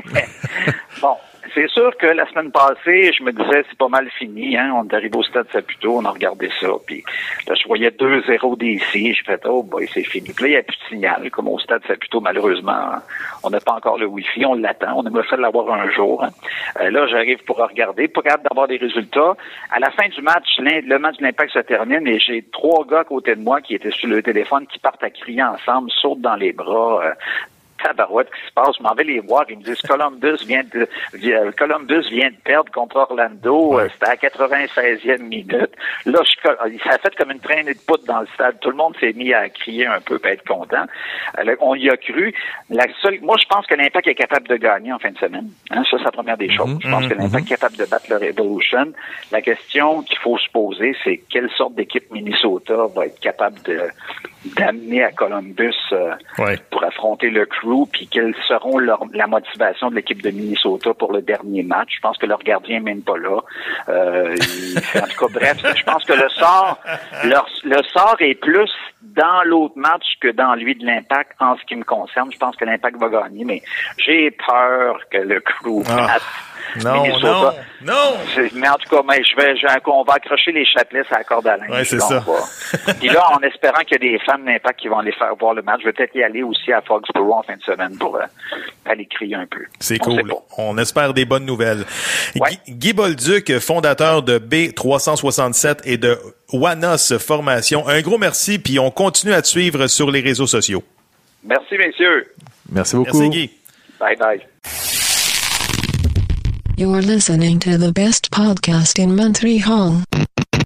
bon, c'est sûr que la semaine passée, je me disais c'est pas mal fini. Hein? On est arrivé au stade Saputo, on a regardé ça, puis là je voyais 2-0 d'ici. Je fais oh boy c'est fini. Puis là il n'y a plus de signal, comme au stade Saputo malheureusement. On n'a pas encore le Wi-Fi, on l'attend. On aimerait ça l'avoir un jour. hein. Euh, là j'arrive pour regarder, pas capable d'avoir des résultats. À la fin du match, le match de l'Impact se termine et j'ai trois gars à côté de moi qui étaient sur le téléphone qui partent à crier ensemble, sautent dans les bras. euh, tabarouette qui se passe. Je m'en vais les voir. Ils me disent Columbus vient de Columbus vient de perdre contre Orlando. Euh, C'était à 96e minute. Là, je, ça a fait comme une traînée de poudre dans le stade. Tout le monde s'est mis à crier un peu, à être content. Euh, on y a cru. La seule, moi, je pense que l'Impact est capable de gagner en fin de semaine. Hein, ça, c'est la première des choses. Je pense que l'Impact est capable de battre le Revolution. La question qu'il faut se poser, c'est quelle sorte d'équipe Minnesota va être capable de d'amener à Columbus euh, Ouais. pour affronter le crew, puis quelles seront leur, la motivation de l'équipe de Minnesota pour le dernier match. Je pense que leur gardien n'est même pas là. Euh, il- en tout cas, bref, je pense que le sort, leur- le sort est plus dans l'autre match que dans lui de l'impact en ce qui me concerne. Je pense que l'impact va gagner, mais j'ai peur que le crew Ah. Non, Minnesota. non, non! Mais en tout cas, mais je vais, je on va accrocher les chapelets à la corde à linge. Ouais, c'est ça. Puis là, en espérant qu'il y a des fans d'Impact qui vont aller faire voir le match, je vais peut-être y aller aussi à Foxborough en fin de semaine pour euh, aller crier un peu. C'est cool. On espère des bonnes nouvelles. Ouais. Guy, Guy Bolduc, fondateur de B367 et de Wanos Formation. Un gros merci, puis on continue à te suivre sur les réseaux sociaux. Merci, messieurs. Merci beaucoup. Merci, Guy. Bye bye. You're listening to the best podcast in Montreal.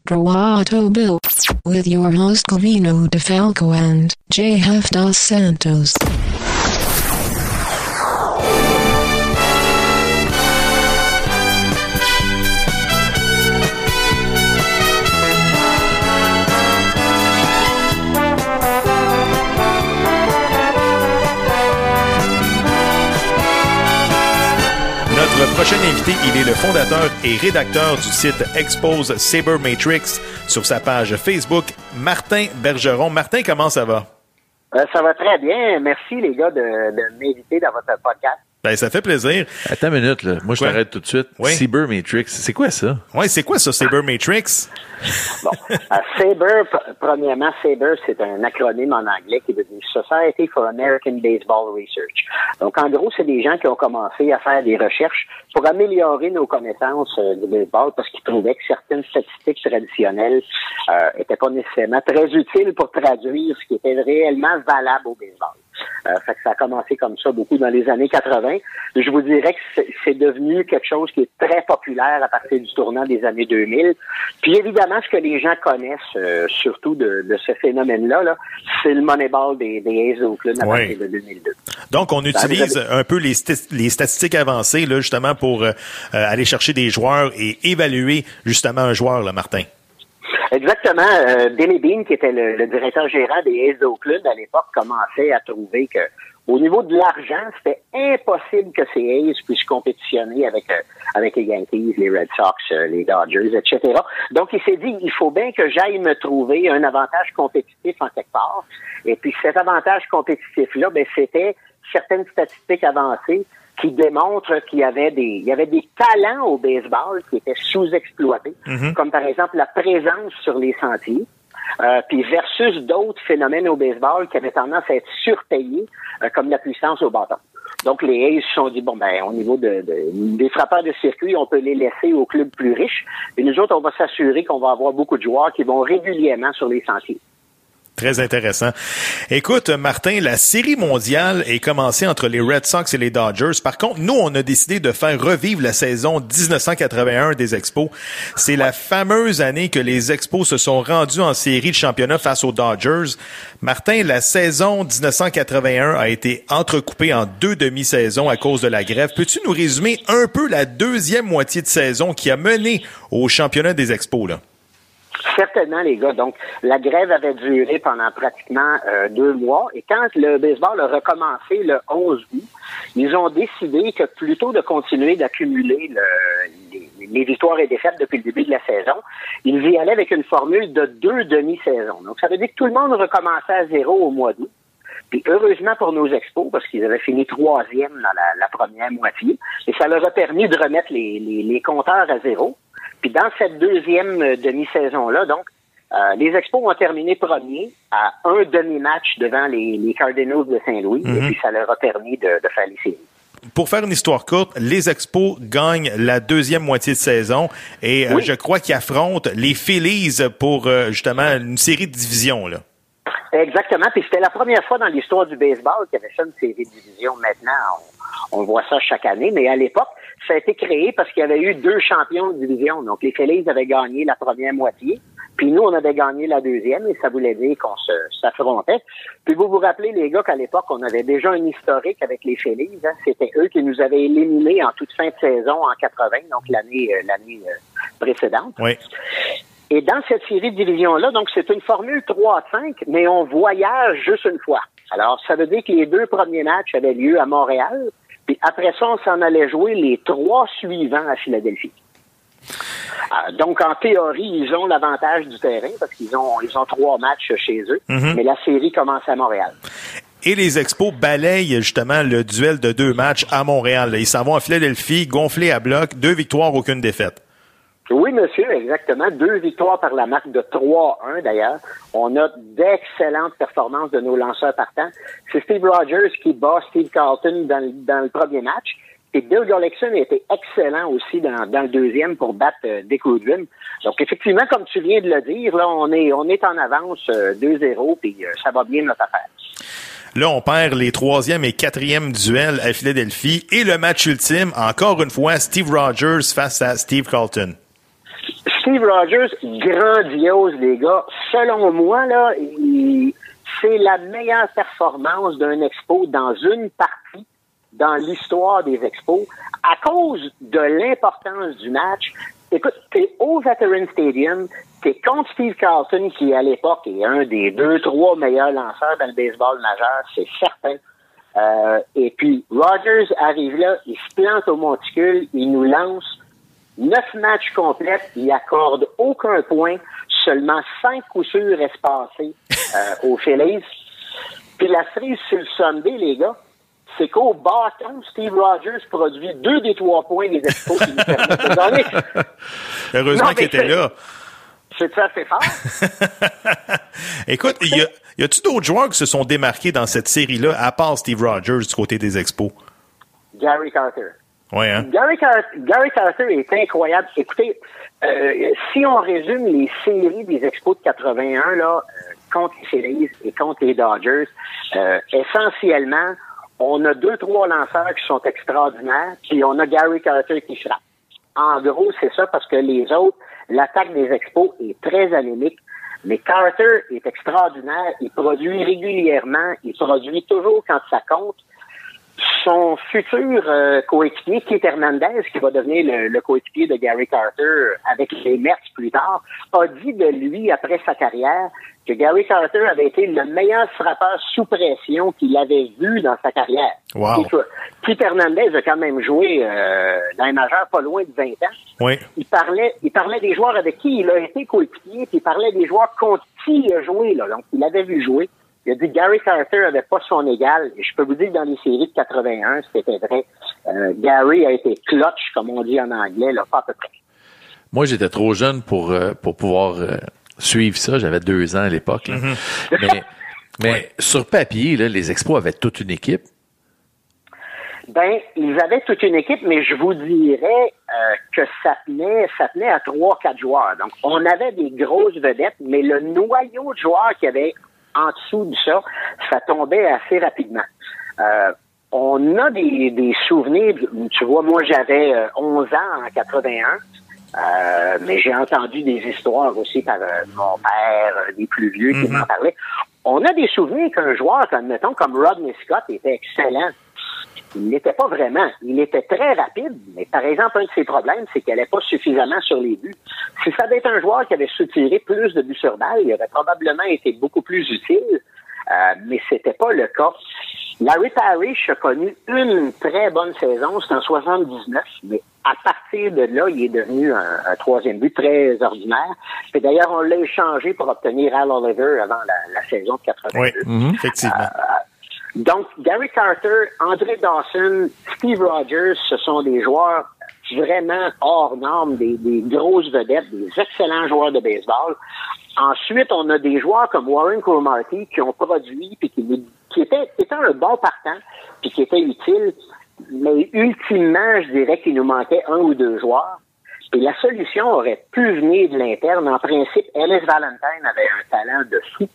Drawato Bill. With your host Covino DeFalco and J.F. Dos Santos. Prochain invité, il est le fondateur et rédacteur du site Expose Saber Matrix sur sa page Facebook, Martin Bergeron. Martin, comment ça va? Euh, ça va très bien. Merci les gars de m'inviter dans votre podcast. Ben, ça fait plaisir. Attends une minute, là. Moi, je t'arrête tout de suite. Oui. Cyber Matrix, c'est quoi ça? Ouais, c'est quoi ça, Saber Matrix? Bon, euh, SABER, pr- premièrement, SABER, c'est un acronyme en anglais qui est devenu Society for American Baseball Research. Donc, en gros, c'est des gens qui ont commencé à faire des recherches pour améliorer nos connaissances euh, du baseball parce qu'ils trouvaient que certaines statistiques traditionnelles euh, étaient pas nécessairement très utiles pour traduire ce qui était réellement valable au baseball. Euh, fait que ça a commencé comme ça beaucoup dans les années 80. Je vous dirais que c'est- devenu quelque chose qui est très populaire à partir du tournant des années 2000. Puis évidemment, ce que les gens connaissent euh, surtout de, de ce phénomène-là, là, c'est le Moneyball des, des A's d'Oakland à Oui. partir de 2002. Donc, on utilise un peu les, les statistiques avancées, là, justement, pour euh, euh, aller chercher des joueurs et évaluer, justement, un joueur, là, Martin. Exactement. Euh, Billy Bean, qui était le, le directeur gérant des A's d'Oakland à l'époque, commençait à trouver que au niveau de l'argent, c'était impossible que ces A's puissent compétitionner avec euh, avec les Yankees, les Red Sox, euh, les Dodgers, etc. Donc, il s'est dit, il faut bien que j'aille me trouver un avantage compétitif en quelque part. Et puis, cet avantage compétitif-là, ben, c'était certaines statistiques avancées qui démontrent qu'il y avait des il y avait des talents au baseball qui étaient sous-exploités, comme par exemple la présence sur les sentiers. Euh, puis versus d'autres phénomènes au baseball qui avaient tendance à être surpayés, euh, comme la puissance au bâton. Donc les A's se sont dit bon ben au niveau de, de- des frappeurs de circuit, on peut les laisser aux clubs plus riches. Et nous autres, on va s'assurer qu'on va avoir beaucoup de joueurs qui vont régulièrement sur les sentiers. Très intéressant. Écoute, Martin, la série mondiale est commencée entre les Red Sox et les Dodgers. Par contre, nous, on a décidé de faire revivre la saison 1981 des Expos. C'est la fameuse année que les Expos se sont rendus en série de championnat face aux Dodgers. Martin, la saison 1981 a été entrecoupée en deux demi-saisons à cause de la grève. Peux-tu nous résumer un peu la deuxième moitié de saison qui a mené au championnat des Expos, là? Certainement, les gars. Donc, la grève avait duré pendant pratiquement euh, deux mois. Et quand le baseball a recommencé le 11 août, ils ont décidé que plutôt de continuer d'accumuler le- les, victoires et défaites depuis le début de la saison, ils y allaient avec une formule de deux demi-saisons. Donc, ça veut dire que tout le monde recommençait à zéro au mois d'août. Puis heureusement pour nos expos, parce qu'ils avaient fini troisième dans la, première moitié, et ça leur a permis de remettre les compteurs à zéro. Puis dans cette deuxième euh, demi-saison-là, donc, euh, les Expos ont terminé premier à un demi-match devant les, les Cardinals de Saint-Louis, et puis ça leur a permis de, de faire les séries. Pour faire une histoire courte, les Expos gagnent la deuxième moitié de saison et euh, je crois qu'ils affrontent les Phillies pour euh, justement une série de divisions. Là. Exactement. Puis c'était la première fois dans l'histoire du baseball qu'il y avait ça, une série de division. Maintenant, on, on voit ça chaque année. Mais à l'époque, ça a été créé parce qu'il y avait eu deux champions de division. Donc, les Phillies avaient gagné la première moitié. Puis nous, on avait gagné la deuxième et ça voulait dire qu'on se s'affrontait. Puis vous vous rappelez, les gars, qu'à l'époque, on avait déjà un historique avec les Phillies. hein. C'était eux qui nous avaient éliminés en toute fin de saison en 80, donc l'année euh, l'année euh, précédente. Oui. Et dans cette série de divisions-là, donc c'est une formule 3 à 5, mais on voyage juste une fois. Alors, ça veut dire que les deux premiers matchs avaient lieu à Montréal, puis après ça, on s'en allait jouer les trois suivants à Philadelphie. Euh, donc, en théorie, ils ont l'avantage du terrain parce qu'ils ont, ils ont trois matchs chez eux, mais la série commence à Montréal. Et les Expos balayent justement le duel de deux matchs à Montréal. Ils s'en vont à Philadelphie, gonflés à bloc, deux victoires, aucune défaite. Oui, monsieur, exactement. Deux victoires par la marque de 3-1, d'ailleurs. On a d'excellentes performances de nos lanceurs partants. C'est Steve Rogers qui bat Steve Carlton dans, le- premier match. Et Bill Gullickson était excellent aussi dans, le deuxième pour battre euh, Dick Woodrum. Donc, effectivement, comme tu viens de le dire, là, on est, on est en avance euh, 2-0, puis euh, ça va bien notre affaire. Là, on perd les troisième et quatrième duels à Philadelphie. Et le match ultime, encore une fois, Steve Rogers face à Steve Carlton. Steve Rogers, grandiose, les gars. Selon moi, là, c'est la meilleure performance d'un expo dans une partie dans l'histoire des expos à cause de l'importance du match. Écoute, t'es au Veteran Stadium, t'es contre Steve Carlton, qui à l'époque est un des deux, trois meilleurs lanceurs dans le baseball majeur, c'est certain. Euh, et puis, Rogers arrive là, il se plante au monticule, il nous lance neuf matchs complets, il accorde aucun point, seulement cinq coups sûrs espacés euh, aux Phillies. Puis la cerise sur le Sunday, les gars, c'est qu'au bâton, Steve Rogers produit deux des trois points des expos qui nous permettent de gagner. Heureusement qu'il était là. C'est ça, c'est fort. Écoute, y, a, y a-tu d'autres joueurs qui se sont démarqués dans cette série-là, à part Steve Rogers du côté des expos? Gary Carter. Ouais, hein? Gary, Car- Gary Carter est incroyable. Écoutez, euh, si on résume les séries des Expos de 81 là, euh, contre les Phillies et contre les Dodgers, euh, essentiellement, on a deux, trois lanceurs qui sont extraordinaires, puis on a Gary Carter qui frappe. En gros, c'est ça parce que les autres, l'attaque des Expos est très anémique. Mais Carter est extraordinaire. Il produit régulièrement. Il produit toujours quand ça compte son futur euh, coéquipier, Keith Hernandez, qui va devenir le, le coéquipier de Gary Carter avec les Mets plus tard, a dit de lui, après sa carrière, que Gary Carter avait été le meilleur frappeur sous pression qu'il avait vu dans sa carrière. Wow. Keith- Keith Hernandez a quand même joué euh, dans les majeurs pas loin de 20 ans Oui. il parlait, il parlait des joueurs avec qui il a été coéquipier, puis il parlait des joueurs contre qui il a joué, là. Donc, il avait vu jouer. Il a dit que Gary Carter avait pas son égal. Et je peux vous dire que dans les séries de 81, c'était vrai. Euh, Gary a été clutch, comme on dit en anglais, là, pas à peu près. Moi, j'étais trop jeune pour, euh, pour pouvoir euh, suivre ça. J'avais deux ans à l'époque. là. Mais, mais sur papier, là, les Expos avaient toute une équipe. Ben, ils avaient toute une équipe, mais je vous dirais euh, que ça tenait, ça tenait à trois, quatre joueurs. Donc, on avait des grosses vedettes, mais le noyau de joueurs qu'il y avait en dessous de ça, ça tombait assez rapidement. Euh, on a des, des souvenirs. Tu vois, moi, j'avais euh, 11 ans en 81. Euh, mais j'ai entendu des histoires aussi par euh, mon père, euh, des plus vieux qui m'en parlaient. On a des souvenirs qu'un joueur, comme, mettons, comme Rodney Scott était excellent. Il n'était pas vraiment. Il était très rapide, mais par exemple, un de ses problèmes, c'est qu'elle n'allait pas suffisamment sur les buts. Si ça avait été un joueur qui avait soutiré plus de buts sur balle, il aurait probablement été beaucoup plus utile, euh, mais c'était pas le cas. Larry Parrish a connu une très bonne saison, c'est en 79, mais à partir de là, il est devenu un, un troisième but très ordinaire. Et d'ailleurs, on l'a échangé pour obtenir Al Oliver avant la, la saison de 82. Oui, effectivement. Donc, Gary Carter, André Dawson, Steve Rogers, ce sont des joueurs vraiment hors normes, des, grosses vedettes, des excellents joueurs de baseball. Ensuite, on a des joueurs comme Warren Cromartie qui ont produit puis qui, qui étaient un bon partant puis qui étaient utiles. Mais ultimement, je dirais qu'il nous manquait un ou deux joueurs. Et la solution aurait pu venir de l'interne. En principe, Ellis Valentine avait un talent de fou.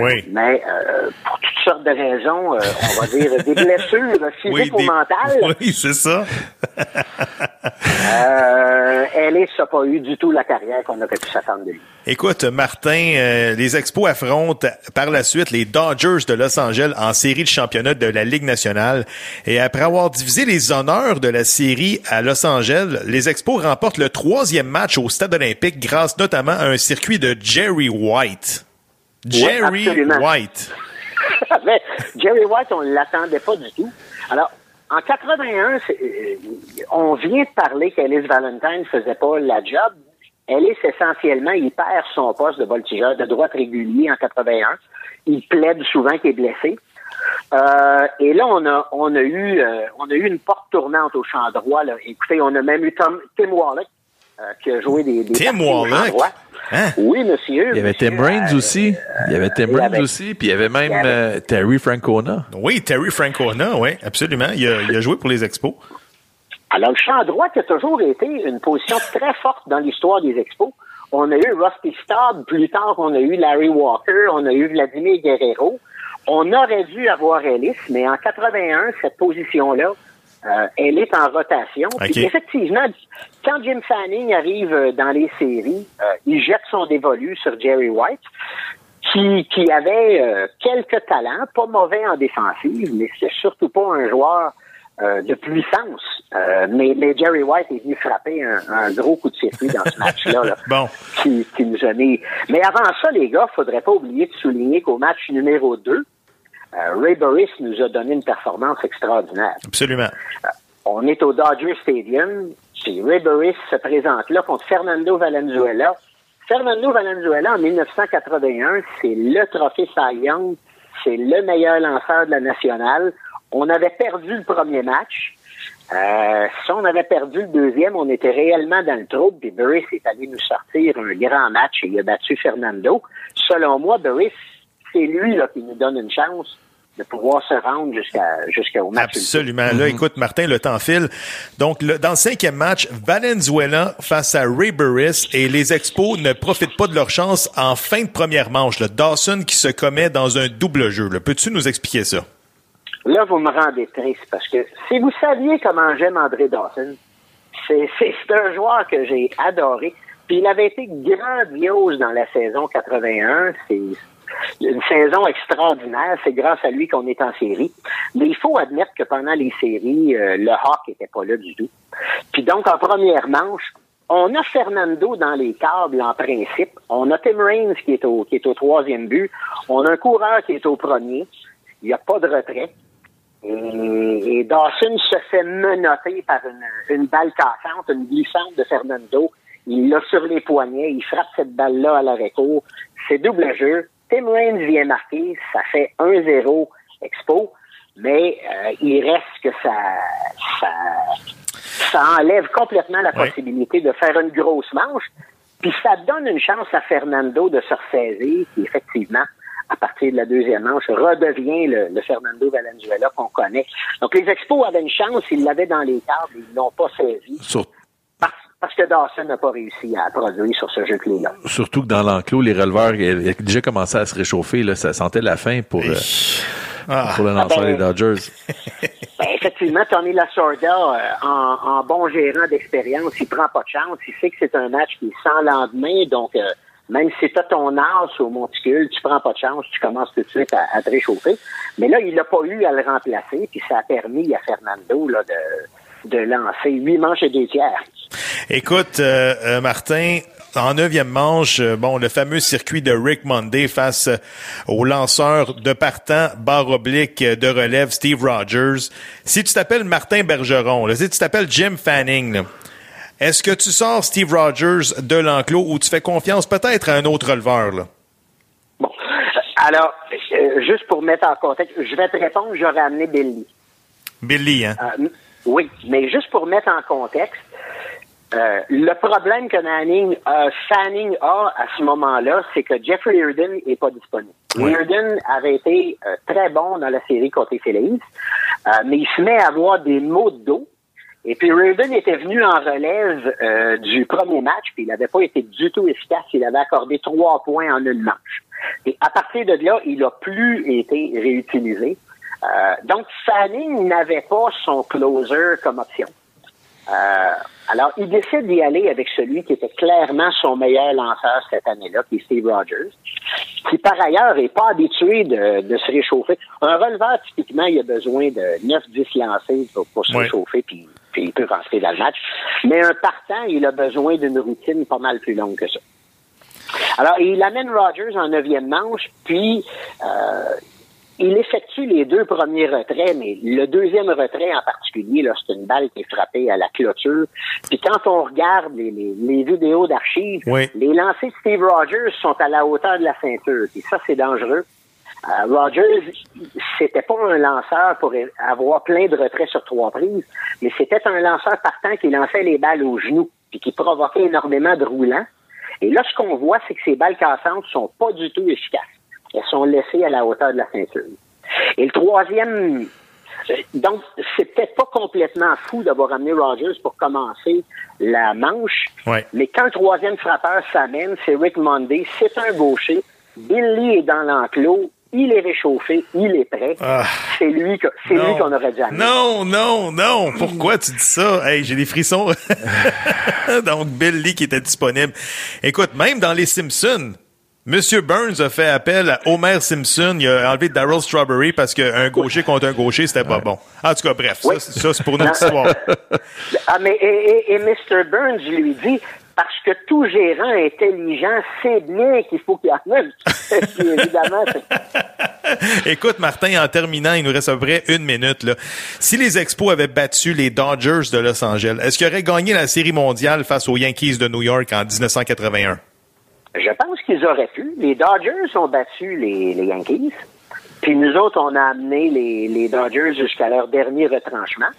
Oui. Mais euh, pour toutes sortes de raisons, euh, on va dire des blessures physiques Oui, ou mentales, oui c'est ça. euh, Ellis n'a pas eu du tout la carrière qu'on aurait pu s'attendre de lui. Écoute, Martin, euh, les Expos affrontent par la suite les Dodgers de Los Angeles en série de championnat de la Ligue nationale. Et après avoir divisé les honneurs de la série à Los Angeles, les Expos remportent le troisième match au Stade olympique grâce notamment à un circuit de Jerry White. Jerry. White. Mais Jerry White, on ne l'attendait pas du tout. Alors, en 81, c'est- euh, on vient de parler qu'Ellis Valentine faisait pas la job. Ellis, essentiellement, il perd son poste de voltigeur de droite régulier en 81. Il plaide souvent qu'il est blessé. Euh, et là, on a, on a eu, euh, on a eu une porte tournante au champ droit. Là. Écoutez, on a même eu Tom, Tim Wallach, qui a joué des, des Tim. Hein? Oui, monsieur. Il y avait monsieur, Tim Raines euh, aussi. Il y avait Tim Raines avait- aussi. Puis il y avait même il y avait- euh, Terry Francona. Oui, Terry Francona, oui, absolument. Il a, il a joué pour les Expos. Alors, le champ droit qui a toujours été une position très forte dans l'histoire des expos. On a eu Rusty Staub, plus tard on a eu Larry Walker, on a eu Vladimir Guerrero. On aurait dû avoir Ellis, mais en 81, cette position-là, euh, elle est en rotation. Puis effectivement, quand Jim Fanning arrive euh, dans les séries, euh, il jette son dévolu sur Jerry White, qui, qui avait euh, quelques talents, pas mauvais en défensive, mais c'est surtout pas un joueur euh, de puissance. Euh, mais, mais Jerry White est venu frapper un, un gros coup de circuit dans ce match-là. là, Bon. qui, qui nous a mis. Mais avant ça, les gars, faudrait pas oublier de souligner qu'au match numéro 2, euh, Ray Burris nous a donné une performance extraordinaire. Absolument. On est au Dodger Stadium. Puis Ray Burris se présente là contre Fernando Valenzuela. Fernando Valenzuela, en 1981, c'est le trophée Cy Young. C'est le meilleur lanceur de la nationale. On avait perdu le premier match. Euh, si on avait perdu le deuxième, on était réellement dans le trouble. Puis Burris est allé nous sortir un grand match et il a battu Fernando. Selon moi, Burris, c'est lui là, qui nous donne une chance de pouvoir se rendre jusqu'à jusqu'au match. Absolument. Là, écoute, Martin, le temps file. Donc, le, dans le cinquième match, Valenzuela face à Ray Burris et les Expos ne profitent pas de leur chance en fin de première manche. Là. Dawson qui se commet dans un double jeu. Peux-tu nous expliquer ça? Là, vous me rendez triste parce que si vous saviez comment j'aime André Dawson, c'est un joueur que j'ai adoré. Puis il avait été grandiose dans la saison 81. C'est une saison extraordinaire. C'est grâce à lui qu'on est en série. Mais il faut admettre que pendant les séries, euh, le Hawk n'était pas là du tout. Puis donc, en première manche, on a Fernando dans les câbles en principe. On a Tim Raines qui est au, qui est au troisième but. On a un coureur qui est au premier. Il n'y a pas de retrait. Et, Dawson se fait menotter par une, une balle cassante, une glissante de Fernando. Il l'a sur les poignets, il frappe cette balle-là à l'arrêt-court. C'est double jeu. Tim Raines vient marquer, ça fait 1-0 Expo, mais euh, il reste que ça, ça, ça enlève complètement la possibilité de faire une grosse manche. Puis ça donne une chance à Fernando de se ressaisir, qui effectivement à partir de la deuxième manche, redevient le, Fernando Valenzuela qu'on connaît. Donc, les Expos avaient une chance, ils l'avaient dans les câbles, ils l'ont pas saisi. Parce, que Dawson n'a pas réussi à produire sur ce jeu clé-là. Surtout que dans l'enclos, les releveurs avaient déjà commencé à se réchauffer. Là, ça sentait la fin pour, euh, ah. pour le lanceur ah ben, des Dodgers. Ben, effectivement, Tony Lasorda, euh, en, en, bon gérant d'expérience, il prend pas de chance. Il sait que c'est un match qui est sans lendemain, donc... Euh, même si tu as ton âge au monticule, tu prends pas de chance, tu commences tout de suite à, te réchauffer. Mais là, il n'a pas eu à le remplacer, puis ça a permis à Fernando là, de, de lancer huit manches et deux tiers. Écoute, euh, euh, Martin, en neuvième manche, euh, bon, le fameux circuit de Rick Monday face au lanceur de partant barre oblique de relève Steve Rogers. Si tu t'appelles Martin Bergeron, là, si tu t'appelles Jim Fanning, est-ce que tu sors Steve Rogers de l'enclos ou tu fais confiance peut-être à un autre releveur? Là? Bon. Alors, euh, juste pour mettre en contexte, je vais te répondre, j'aurais amené Billy. Billy, hein? Euh, oui, mais juste pour mettre en contexte, euh, le problème que Manning, Fanning a à ce moment-là, c'est que Jeffrey Reardon n'est pas disponible. Oui. avait été très bon dans la série contre les Phillies, mais il se met à avoir des maux de dos et puis Raven était venu en relève euh, du premier match, puis il n'avait pas été du tout efficace. Il avait accordé trois points en une manche. Et à partir de là, il n'a plus été réutilisé. Euh, donc, Fanning n'avait pas son closer comme option. Euh, alors, il décide d'y aller avec celui qui était clairement son meilleur lanceur cette année-là, qui est Steve Rogers, qui par ailleurs n'est pas habitué de, de, se réchauffer. Un releveur, typiquement, il a besoin de 9-10 lancers pour, se réchauffer, puis puis il peut rentrer dans le match. Mais un partant, il a besoin d'une routine pas mal plus longue que ça. Alors, il amène Rogers en neuvième manche, puis euh, il effectue les deux premiers retraits, mais le deuxième retrait en particulier, là, c'est une balle qui est frappée à la clôture. Puis quand on regarde les, les, vidéos d'archives, les lancers de Steve Rogers sont à la hauteur de la ceinture. Et ça, c'est dangereux. Euh, Rogers, c'était pas un lanceur pour avoir plein de retraits sur trois prises, mais c'était un lanceur partant qui lançait les balles aux genoux, puis qui provoquait énormément de roulants. Et là, ce qu'on voit, c'est que ces balles cassantes sont pas du tout efficaces. Elles sont laissées à la hauteur de la ceinture. Et le troisième, donc, c'était pas complètement fou d'avoir amené Rogers pour commencer la manche. Mais quand le troisième frappeur s'amène, c'est Rick Monday, c'est un gaucher. Billy est dans l'enclos il est réchauffé, il est prêt. Ah. c'est lui que, c'est lui qu'on aurait dû amener. Non, non, non. Pourquoi tu dis ça? Hey, j'ai des frissons. Donc, Bill Lee qui était disponible. Écoute, même dans les Simpsons, Monsieur Burns a fait appel à Homer Simpson. Il a enlevé Daryl Strawberry parce qu'un gaucher contre un gaucher, c'était pas bon. En tout cas, bref, ça, ça c'est pour notre histoire. ah, mais et, et, et Mr. Burns lui dit, parce que tout gérant intelligent sait bien qu'il faut qu'il y en ait. évidemment, Écoute, Martin, en terminant, il nous reste à peu près une minute. Là. Si les Expos avaient battu les Dodgers de Los Angeles, est-ce qu'ils auraient gagné la Série mondiale face aux Yankees de New York en 1981? Je pense qu'ils auraient pu. Les Dodgers ont battu les, Yankees. Puis nous autres, on a amené les, les Dodgers jusqu'à leur dernier retranchement.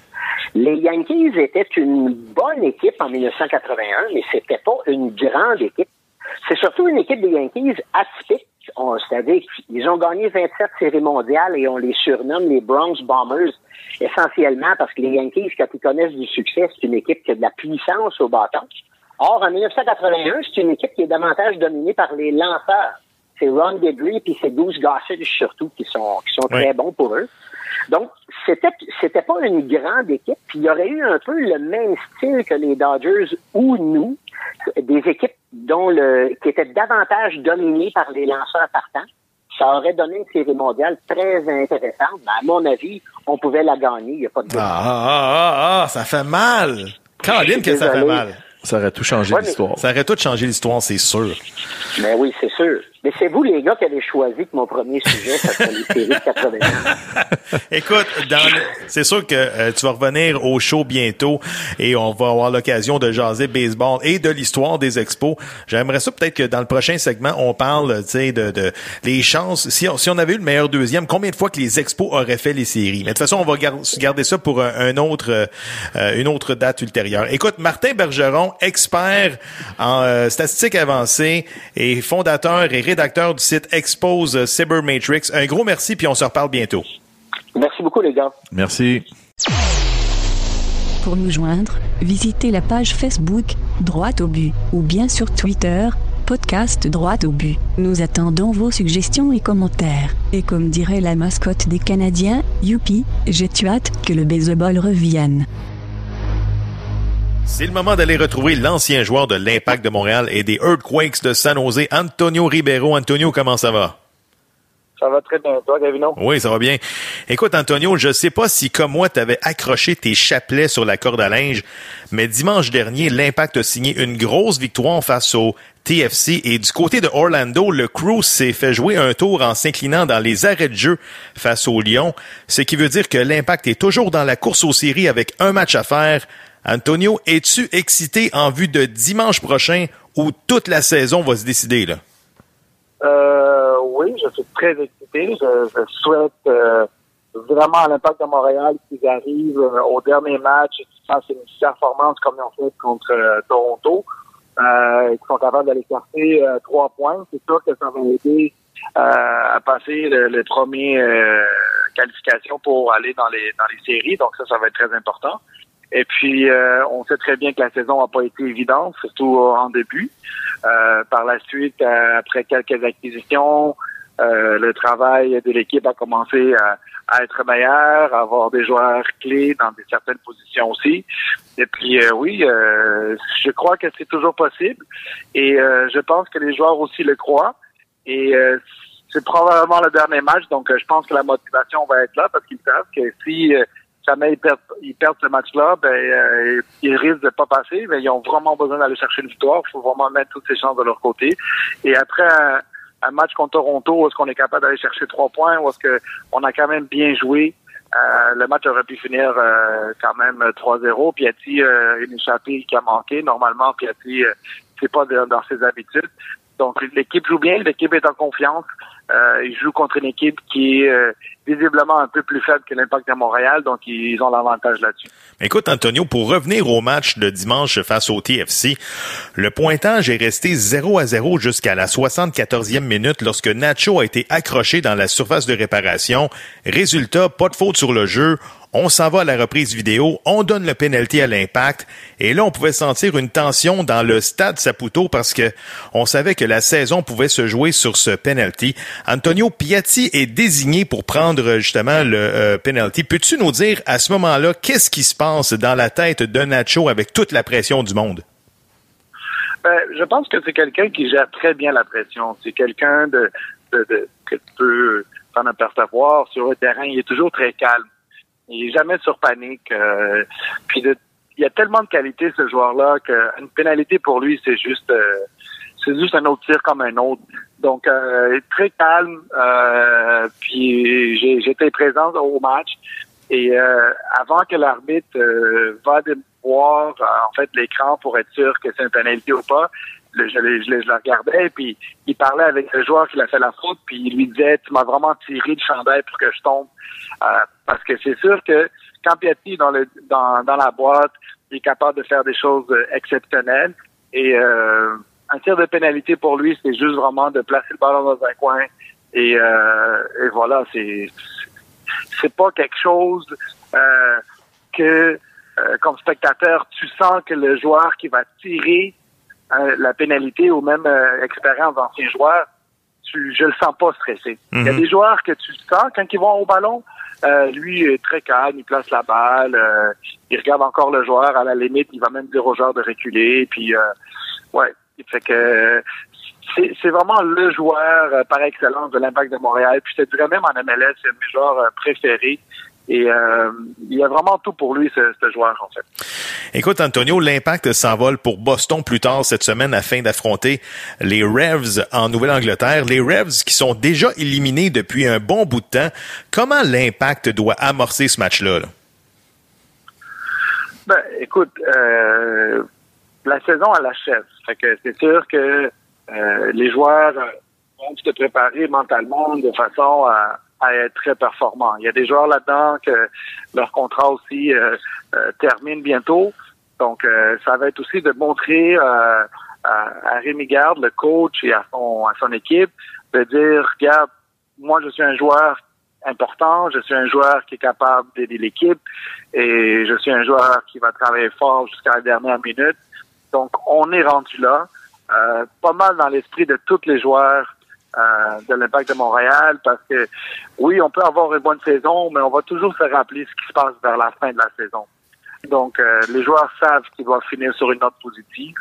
Les Yankees étaient une bonne équipe en 1981, mais c'était pas une grande équipe. C'est surtout une équipe des Yankees atypique. C'est-à-dire qu'ils ont gagné 27 séries mondiales et on les surnomme les Bronx Bombers essentiellement parce que les Yankees, quand ils connaissent du succès, c'est une équipe qui a de la puissance au bâton. Or, en 1981, c'est une équipe qui est davantage dominée par les lanceurs. C'est Ron Guidry puis c'est Goose Gossage surtout qui sont qui sont très bons pour eux. Donc, c'était c'était pas une grande équipe. Puis il y aurait eu un peu le même style que les Dodgers ou nous, des équipes dont le qui étaient davantage dominées par les lanceurs partants. Ça aurait donné une série mondiale très intéressante. Ben, à mon avis, on pouvait la gagner. Il n'y a pas de ah, ah, ah, ah, ça fait mal. Caroline, que ça fait mal? Ça aurait tout changé l'histoire. Ça aurait tout changé l'histoire, c'est sûr. Mais oui, c'est sûr. Mais c'est vous, les gars, qui avez choisi que mon premier sujet, ça serait les séries de 80 Écoute, c'est sûr que euh, tu vas revenir au show bientôt et on va avoir l'occasion de jaser baseball et de l'histoire des expos. J'aimerais ça peut-être que dans le prochain segment, on parle, tu sais, de, de les chances. Si on, si on avait eu le meilleur deuxième, combien de fois que les expos auraient fait les séries? Mais de toute façon, on va garder ça pour un, autre, euh, une autre date ultérieure. Écoute, Martin Bergeron, expert en euh, statistiques avancées et fondateur et rédacteur du site Expose Cybermatrix. Un gros merci, puis on se reparle bientôt. Merci beaucoup, les gars. Merci. Pour nous joindre, visitez la page Facebook Droite au but ou bien sur Twitter podcast Droite au but. Nous attendons vos suggestions et commentaires. Et comme dirait la mascotte des Canadiens, youpi, j'ai hâte que le baseball revienne. C'est le moment d'aller retrouver l'ancien joueur de l'Impact de Montréal et des Earthquakes de San Jose, Antonio Ribeiro. Antonio, comment ça va? Ça va très bien. Toi, Gavino? Oui, ça va bien. Écoute, Antonio, je sais pas si, comme moi, tu avais accroché tes chapelets sur la corde à linge, mais dimanche dernier, l'Impact a signé une grosse victoire face au TFC. Et du côté de Orlando, le Crew s'est fait jouer un tour en s'inclinant dans les arrêts de jeu face au Lyon, ce qui veut dire que l'Impact est toujours dans la course aux séries avec un match à faire. Antonio, es-tu excité en vue de dimanche prochain où toute la saison va se décider, là? Euh, oui, je suis très excité. Je, souhaite euh, vraiment à l'impact de Montréal qu'ils arrivent euh, au dernier match et qu'ils fassent une performance comme ils ont fait contre Toronto, qu'ils sont capables d'aller chercher trois points. C'est sûr que ça va aider à passer le, premier qualification pour aller dans les dans les séries. Donc ça, ça va être très important. Et puis, euh, on sait très bien que la saison n'a pas été évidente, surtout en début. Euh, par la suite, euh, après quelques acquisitions, le travail de l'équipe a commencé à, être meilleur, à avoir des joueurs clés dans des certaines positions aussi. Et puis, oui, je crois que c'est toujours possible. Et je pense que les joueurs aussi le croient. Et c'est probablement le dernier match, donc je pense que la motivation va être là parce qu'ils savent que si jamais ils perdent, ils perdent ce match-là, ben, euh, ils risquent de pas passer, mais ils ont vraiment besoin d'aller chercher une victoire. Il faut vraiment mettre toutes ces chances de leur côté. Et après un, match contre Toronto, est-ce qu'on est capable d'aller chercher trois points, ou est-ce qu'on a quand même bien joué? Euh, le match aurait pu finir euh, quand même 3-0. Piatti, euh, une échappée qui a manqué. Normalement, Piatti, c'est pas dans ses habitudes. Donc l'équipe joue bien, l'équipe est en confiance. Euh, ils jouent contre une équipe qui est euh, visiblement un peu plus faible que l'Impact de Montréal, donc ils ont l'avantage là-dessus. Écoute, Antonio, pour revenir au match de dimanche face au TFC, le pointage est resté 0 à 0 jusqu'à la 74e minute lorsque Nacho a été accroché dans la surface de réparation. Résultat, pas de faute sur le jeu. On s'en va à la reprise vidéo, on donne le penalty à l'impact, et là on pouvait sentir une tension dans le stade Saputo parce que on savait que la saison pouvait se jouer sur ce penalty. Antonio Piatti est désigné pour prendre justement le euh, penalty. Peux-tu nous dire à ce moment-là qu'est-ce qui se passe dans la tête de Nacho avec toute la pression du monde? Ben, je pense que c'est quelqu'un qui gère très bien la pression. C'est quelqu'un de, de, de, que tu peux apercevoir sur le terrain. Il est toujours très calme. Il est jamais sur panique. Euh, puis il y a tellement de qualité ce joueur-là qu'une pénalité pour lui, c'est juste euh, juste un autre tir comme un autre. Donc, euh, très calme. Euh, puis, j'étais présent au match. Et avant que l'arbitre va voir en fait l'écran pour être sûr que c'est une pénalité ou pas, le- je, le- je, le- regardais, puis il parlait avec le joueur qui a fait la faute, puis il lui disait Tu m'as vraiment tiré le chandail pour que je tombe. Euh, parce que c'est sûr que quand Piatti dans le dans, dans la boîte, il est capable de faire des choses euh, exceptionnelles. Et euh, un tir de pénalité pour lui, c'est juste vraiment de placer le ballon dans un coin. Et, euh, et voilà, c'est c'est pas quelque chose euh, que euh, comme spectateur, tu sens que le joueur qui va tirer euh, la pénalité ou même euh, expérience d'ancien joueur, tu, je le sens pas stressé. Il y a Mhm. des joueurs que tu sens quand ils vont au ballon, euh, lui est très calme, il place la balle, euh, il regarde encore le joueur, à la limite, il va même dire au joueur de reculer, puis euh, ouais, fait que c'est vraiment le joueur euh, par excellence de l'Impact de Montréal. Puis je te dirais même en MLS, c'est mes joueurs euh, préférés. Et euh, il y a vraiment tout pour lui, ce, ce joueur, en fait. Écoute, Antonio, l'impact s'envole pour Boston plus tard cette semaine afin d'affronter les Revs en Nouvelle-Angleterre. Les Revs qui sont déjà éliminés depuis un bon bout de temps. Comment l'impact doit amorcer ce match-là? là? Ben, écoute, euh, la saison achève. Fait que c'est sûr que euh, les joueurs vont se préparer mentalement de façon à, à être très performants. Il y a des joueurs là-dedans que leur contrat aussi euh, euh, termine bientôt. Donc, euh, ça va être aussi de montrer euh, à, à Rémi Garde, le coach, et à son, à son équipe, de dire, regarde, moi, je suis un joueur important, je suis un joueur qui est capable d'aider l'équipe et je suis un joueur qui va travailler fort jusqu'à la dernière minute. Donc, on est rendu là, euh, pas mal dans l'esprit de tous les joueurs euh, de l'Impact de Montréal, parce que oui, on peut avoir une bonne saison, mais on va toujours se rappeler ce qui se passe vers la fin de la saison. Donc, euh, les joueurs savent qu'ils doivent finir sur une note positive.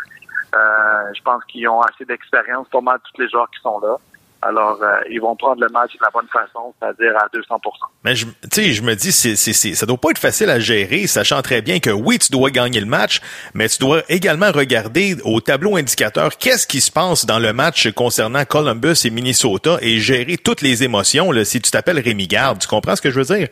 Euh, je pense qu'ils ont assez d'expérience, mal tous les joueurs qui sont là. Alors, euh, ils vont prendre le match de la bonne façon, c'est-à-dire à 200% Mais je, tu sais, je me dis, c'est, c'est, c'est, ça doit pas être facile à gérer, sachant très bien que oui, tu dois gagner le match, mais tu dois également regarder au tableau indicateur qu'est-ce qui se passe dans le match concernant Columbus et Minnesota et gérer toutes les émotions. Là, si tu t'appelles Rémi Garde, tu comprends ce que je veux dire?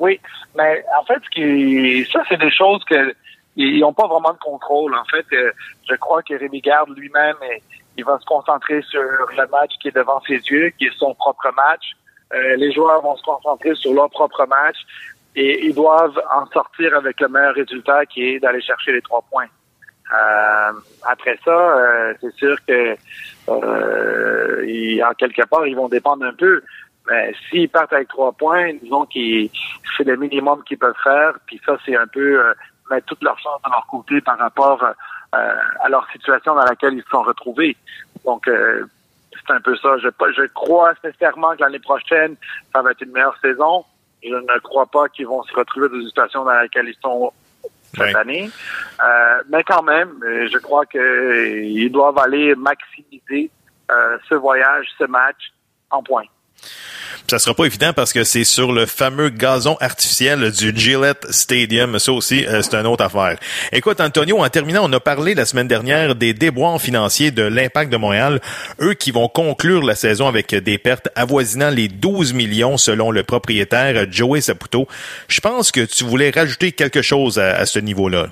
Oui, mais en fait, ce qui, ça, c'est des choses que ils n'ont pas vraiment de contrôle. En fait, euh, je crois que Rémi Garde lui-même, eh, il va se concentrer sur le match qui est devant ses yeux, qui est son propre match. Euh, les joueurs vont se concentrer sur leur propre match et ils doivent en sortir avec le meilleur résultat qui est d'aller chercher les trois points. Euh, après ça, euh, c'est sûr que euh, ils- en quelque part, ils vont dépendre un peu. Mais s'ils partent avec trois points, disons que c'est le minimum qu'ils peuvent faire. Puis ça, c'est un peu euh, mettre toute leur chance de leur côté par rapport euh, à leur situation dans laquelle ils se sont retrouvés. Donc, euh, c'est un peu ça. Je, je crois sincèrement que l'année prochaine, ça va être une meilleure saison. Je ne crois pas qu'ils vont se retrouver dans une situation dans laquelle ils sont cette année. Euh, mais quand même, euh, je crois qu'ils doivent aller maximiser euh, ce voyage, ce match en points. Ça sera pas évident parce que c'est sur le fameux gazon artificiel du Gillette Stadium. Ça aussi, euh, c'est une autre affaire. Écoute, Antonio, en terminant, on a parlé la semaine dernière des déboires financiers de l'Impact de Montréal. Eux qui vont conclure la saison avec des pertes avoisinant les 12 millions selon le propriétaire Joey Saputo. Je pense que tu voulais rajouter quelque chose à, ce niveau-là.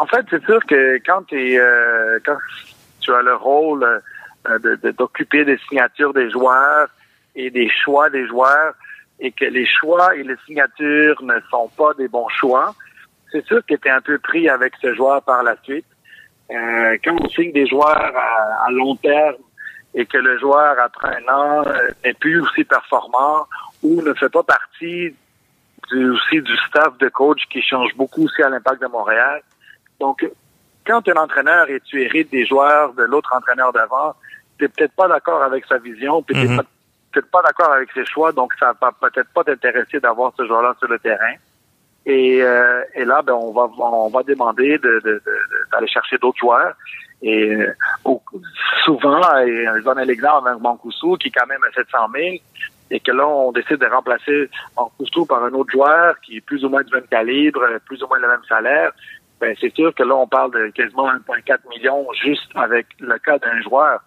En fait, c'est sûr que quand, euh, quand tu as le rôle euh, d'occuper des signatures des joueurs et des choix des joueurs et que les choix et les signatures ne sont pas des bons choix, c'est sûr tu es un peu pris avec ce joueur par la suite. Euh, quand on signe des joueurs à, long terme et que le joueur, après un an, euh, n'est plus aussi performant ou ne fait pas partie du, aussi du staff de coach qui change beaucoup aussi à l'impact de Montréal. Donc, quand tu es un entraîneur et tu hérites des joueurs de l'autre entraîneur d'avant, tu peut-être pas d'accord avec sa vision, puis tu Mhm. peut-être pas d'accord avec ses choix, donc ça va peut-être pas t'intéresser d'avoir ce joueur-là sur le terrain. Et, euh, et là, ben, on va on va demander de, de- de- de- d'aller chercher d'autres joueurs. Et euh, au- souvent, et je donne l'exemple avec Mancuso, qui est quand même à 700 000, et que là, on décide de remplacer Mancuso par un autre joueur qui est plus ou moins du même calibre, plus ou moins le même salaire. ben c'est sûr que là, on parle de quasiment 1,4 million juste avec le cas d'un joueur.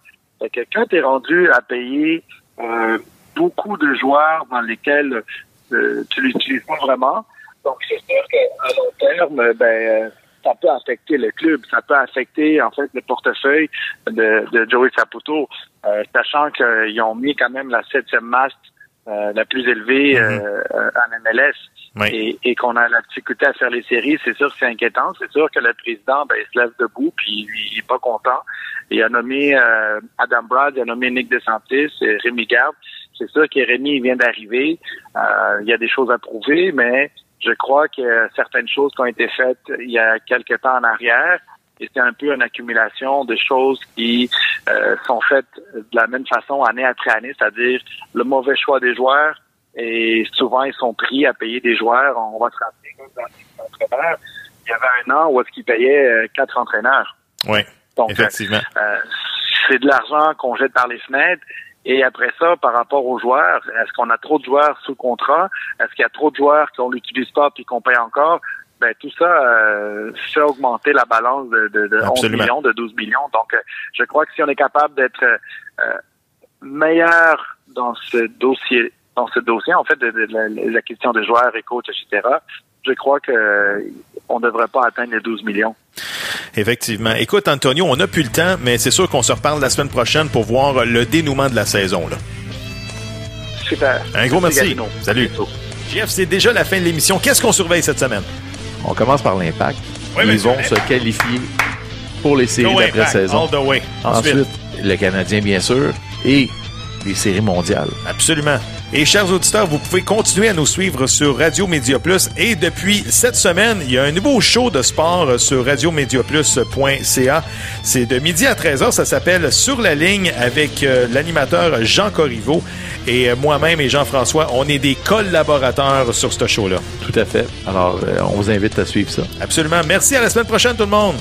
Que quand tu es rendu à payer euh, beaucoup de joueurs dans lesquels euh, tu l'utilises pas vraiment, donc c'est sûr qu'à long terme, ben ça peut affecter le club, ça peut affecter en fait le portefeuille de, Joey Saputo, euh, sachant qu'ils ont mis quand même la septième masse euh, la plus élevée Mhm. euh, en MLS Oui. et, et qu'on a la difficulté à faire les séries, c'est sûr que c'est inquiétant. C'est sûr que le président, ben, il se lève debout puis il est pas content. Il a nommé euh, Adam Brad, il a nommé Nick DeSantis et Rémi Garde. C'est sûr que Rémi il vient d'arriver. Euh, il y a des choses à prouver, mais je crois que certaines choses qui ont été faites il y a quelques temps en arrière, et c'est un peu une accumulation de choses qui euh, sont faites de la même façon année après année, c'est-à-dire le mauvais choix des joueurs, et souvent ils sont pris à payer des joueurs. On va se rappeler dans entraîneurs, il y avait un an où est-ce qu'ils payaient euh, quatre entraîneurs. Oui, Donc, effectivement. euh, c'est de l'argent qu'on jette par les fenêtres. Et après ça, par rapport aux joueurs, est-ce qu'on a trop de joueurs sous contrat? Est-ce qu'il y a trop de joueurs qu'on l'utilise pas puis qu'on paye encore? Ben, tout ça euh, fait augmenter la balance de, de, de 11 Absolument. millions, de 12 millions. Donc, euh, je crois que si on est capable d'être euh, meilleur dans ce dossier, dans ce dossier, en fait, de, de la, la question de joueurs et coachs, etc., je crois que on ne devrait pas atteindre les 12 millions. Effectivement. Écoute, Antonio, on n'a plus le temps, mais c'est sûr qu'on se reparle la semaine prochaine pour voir le dénouement de la saison. Là. Super. Un gros merci. Salut. Jeff, c'est déjà la fin de l'émission. Qu'est-ce qu'on surveille cette semaine? On commence par l'impact. Oui, Ils vont se qualifier pour les séries d'après-saison. Ensuite, le Canadien, bien sûr, et les séries mondiales. Absolument. Et chers auditeurs, vous pouvez continuer à nous suivre sur Radio Média Plus. Et depuis cette semaine, il y a un nouveau show de sport sur radiomediaplus.ca. C'est de midi à 13h. Ça s'appelle Sur la ligne avec euh, l'animateur Jean Corriveau. Et euh, moi-même et Jean-François, on est des collaborateurs sur ce show-là. Tout à fait. Alors, euh, on vous invite à suivre ça. Absolument. Merci. À la semaine prochaine, tout le monde.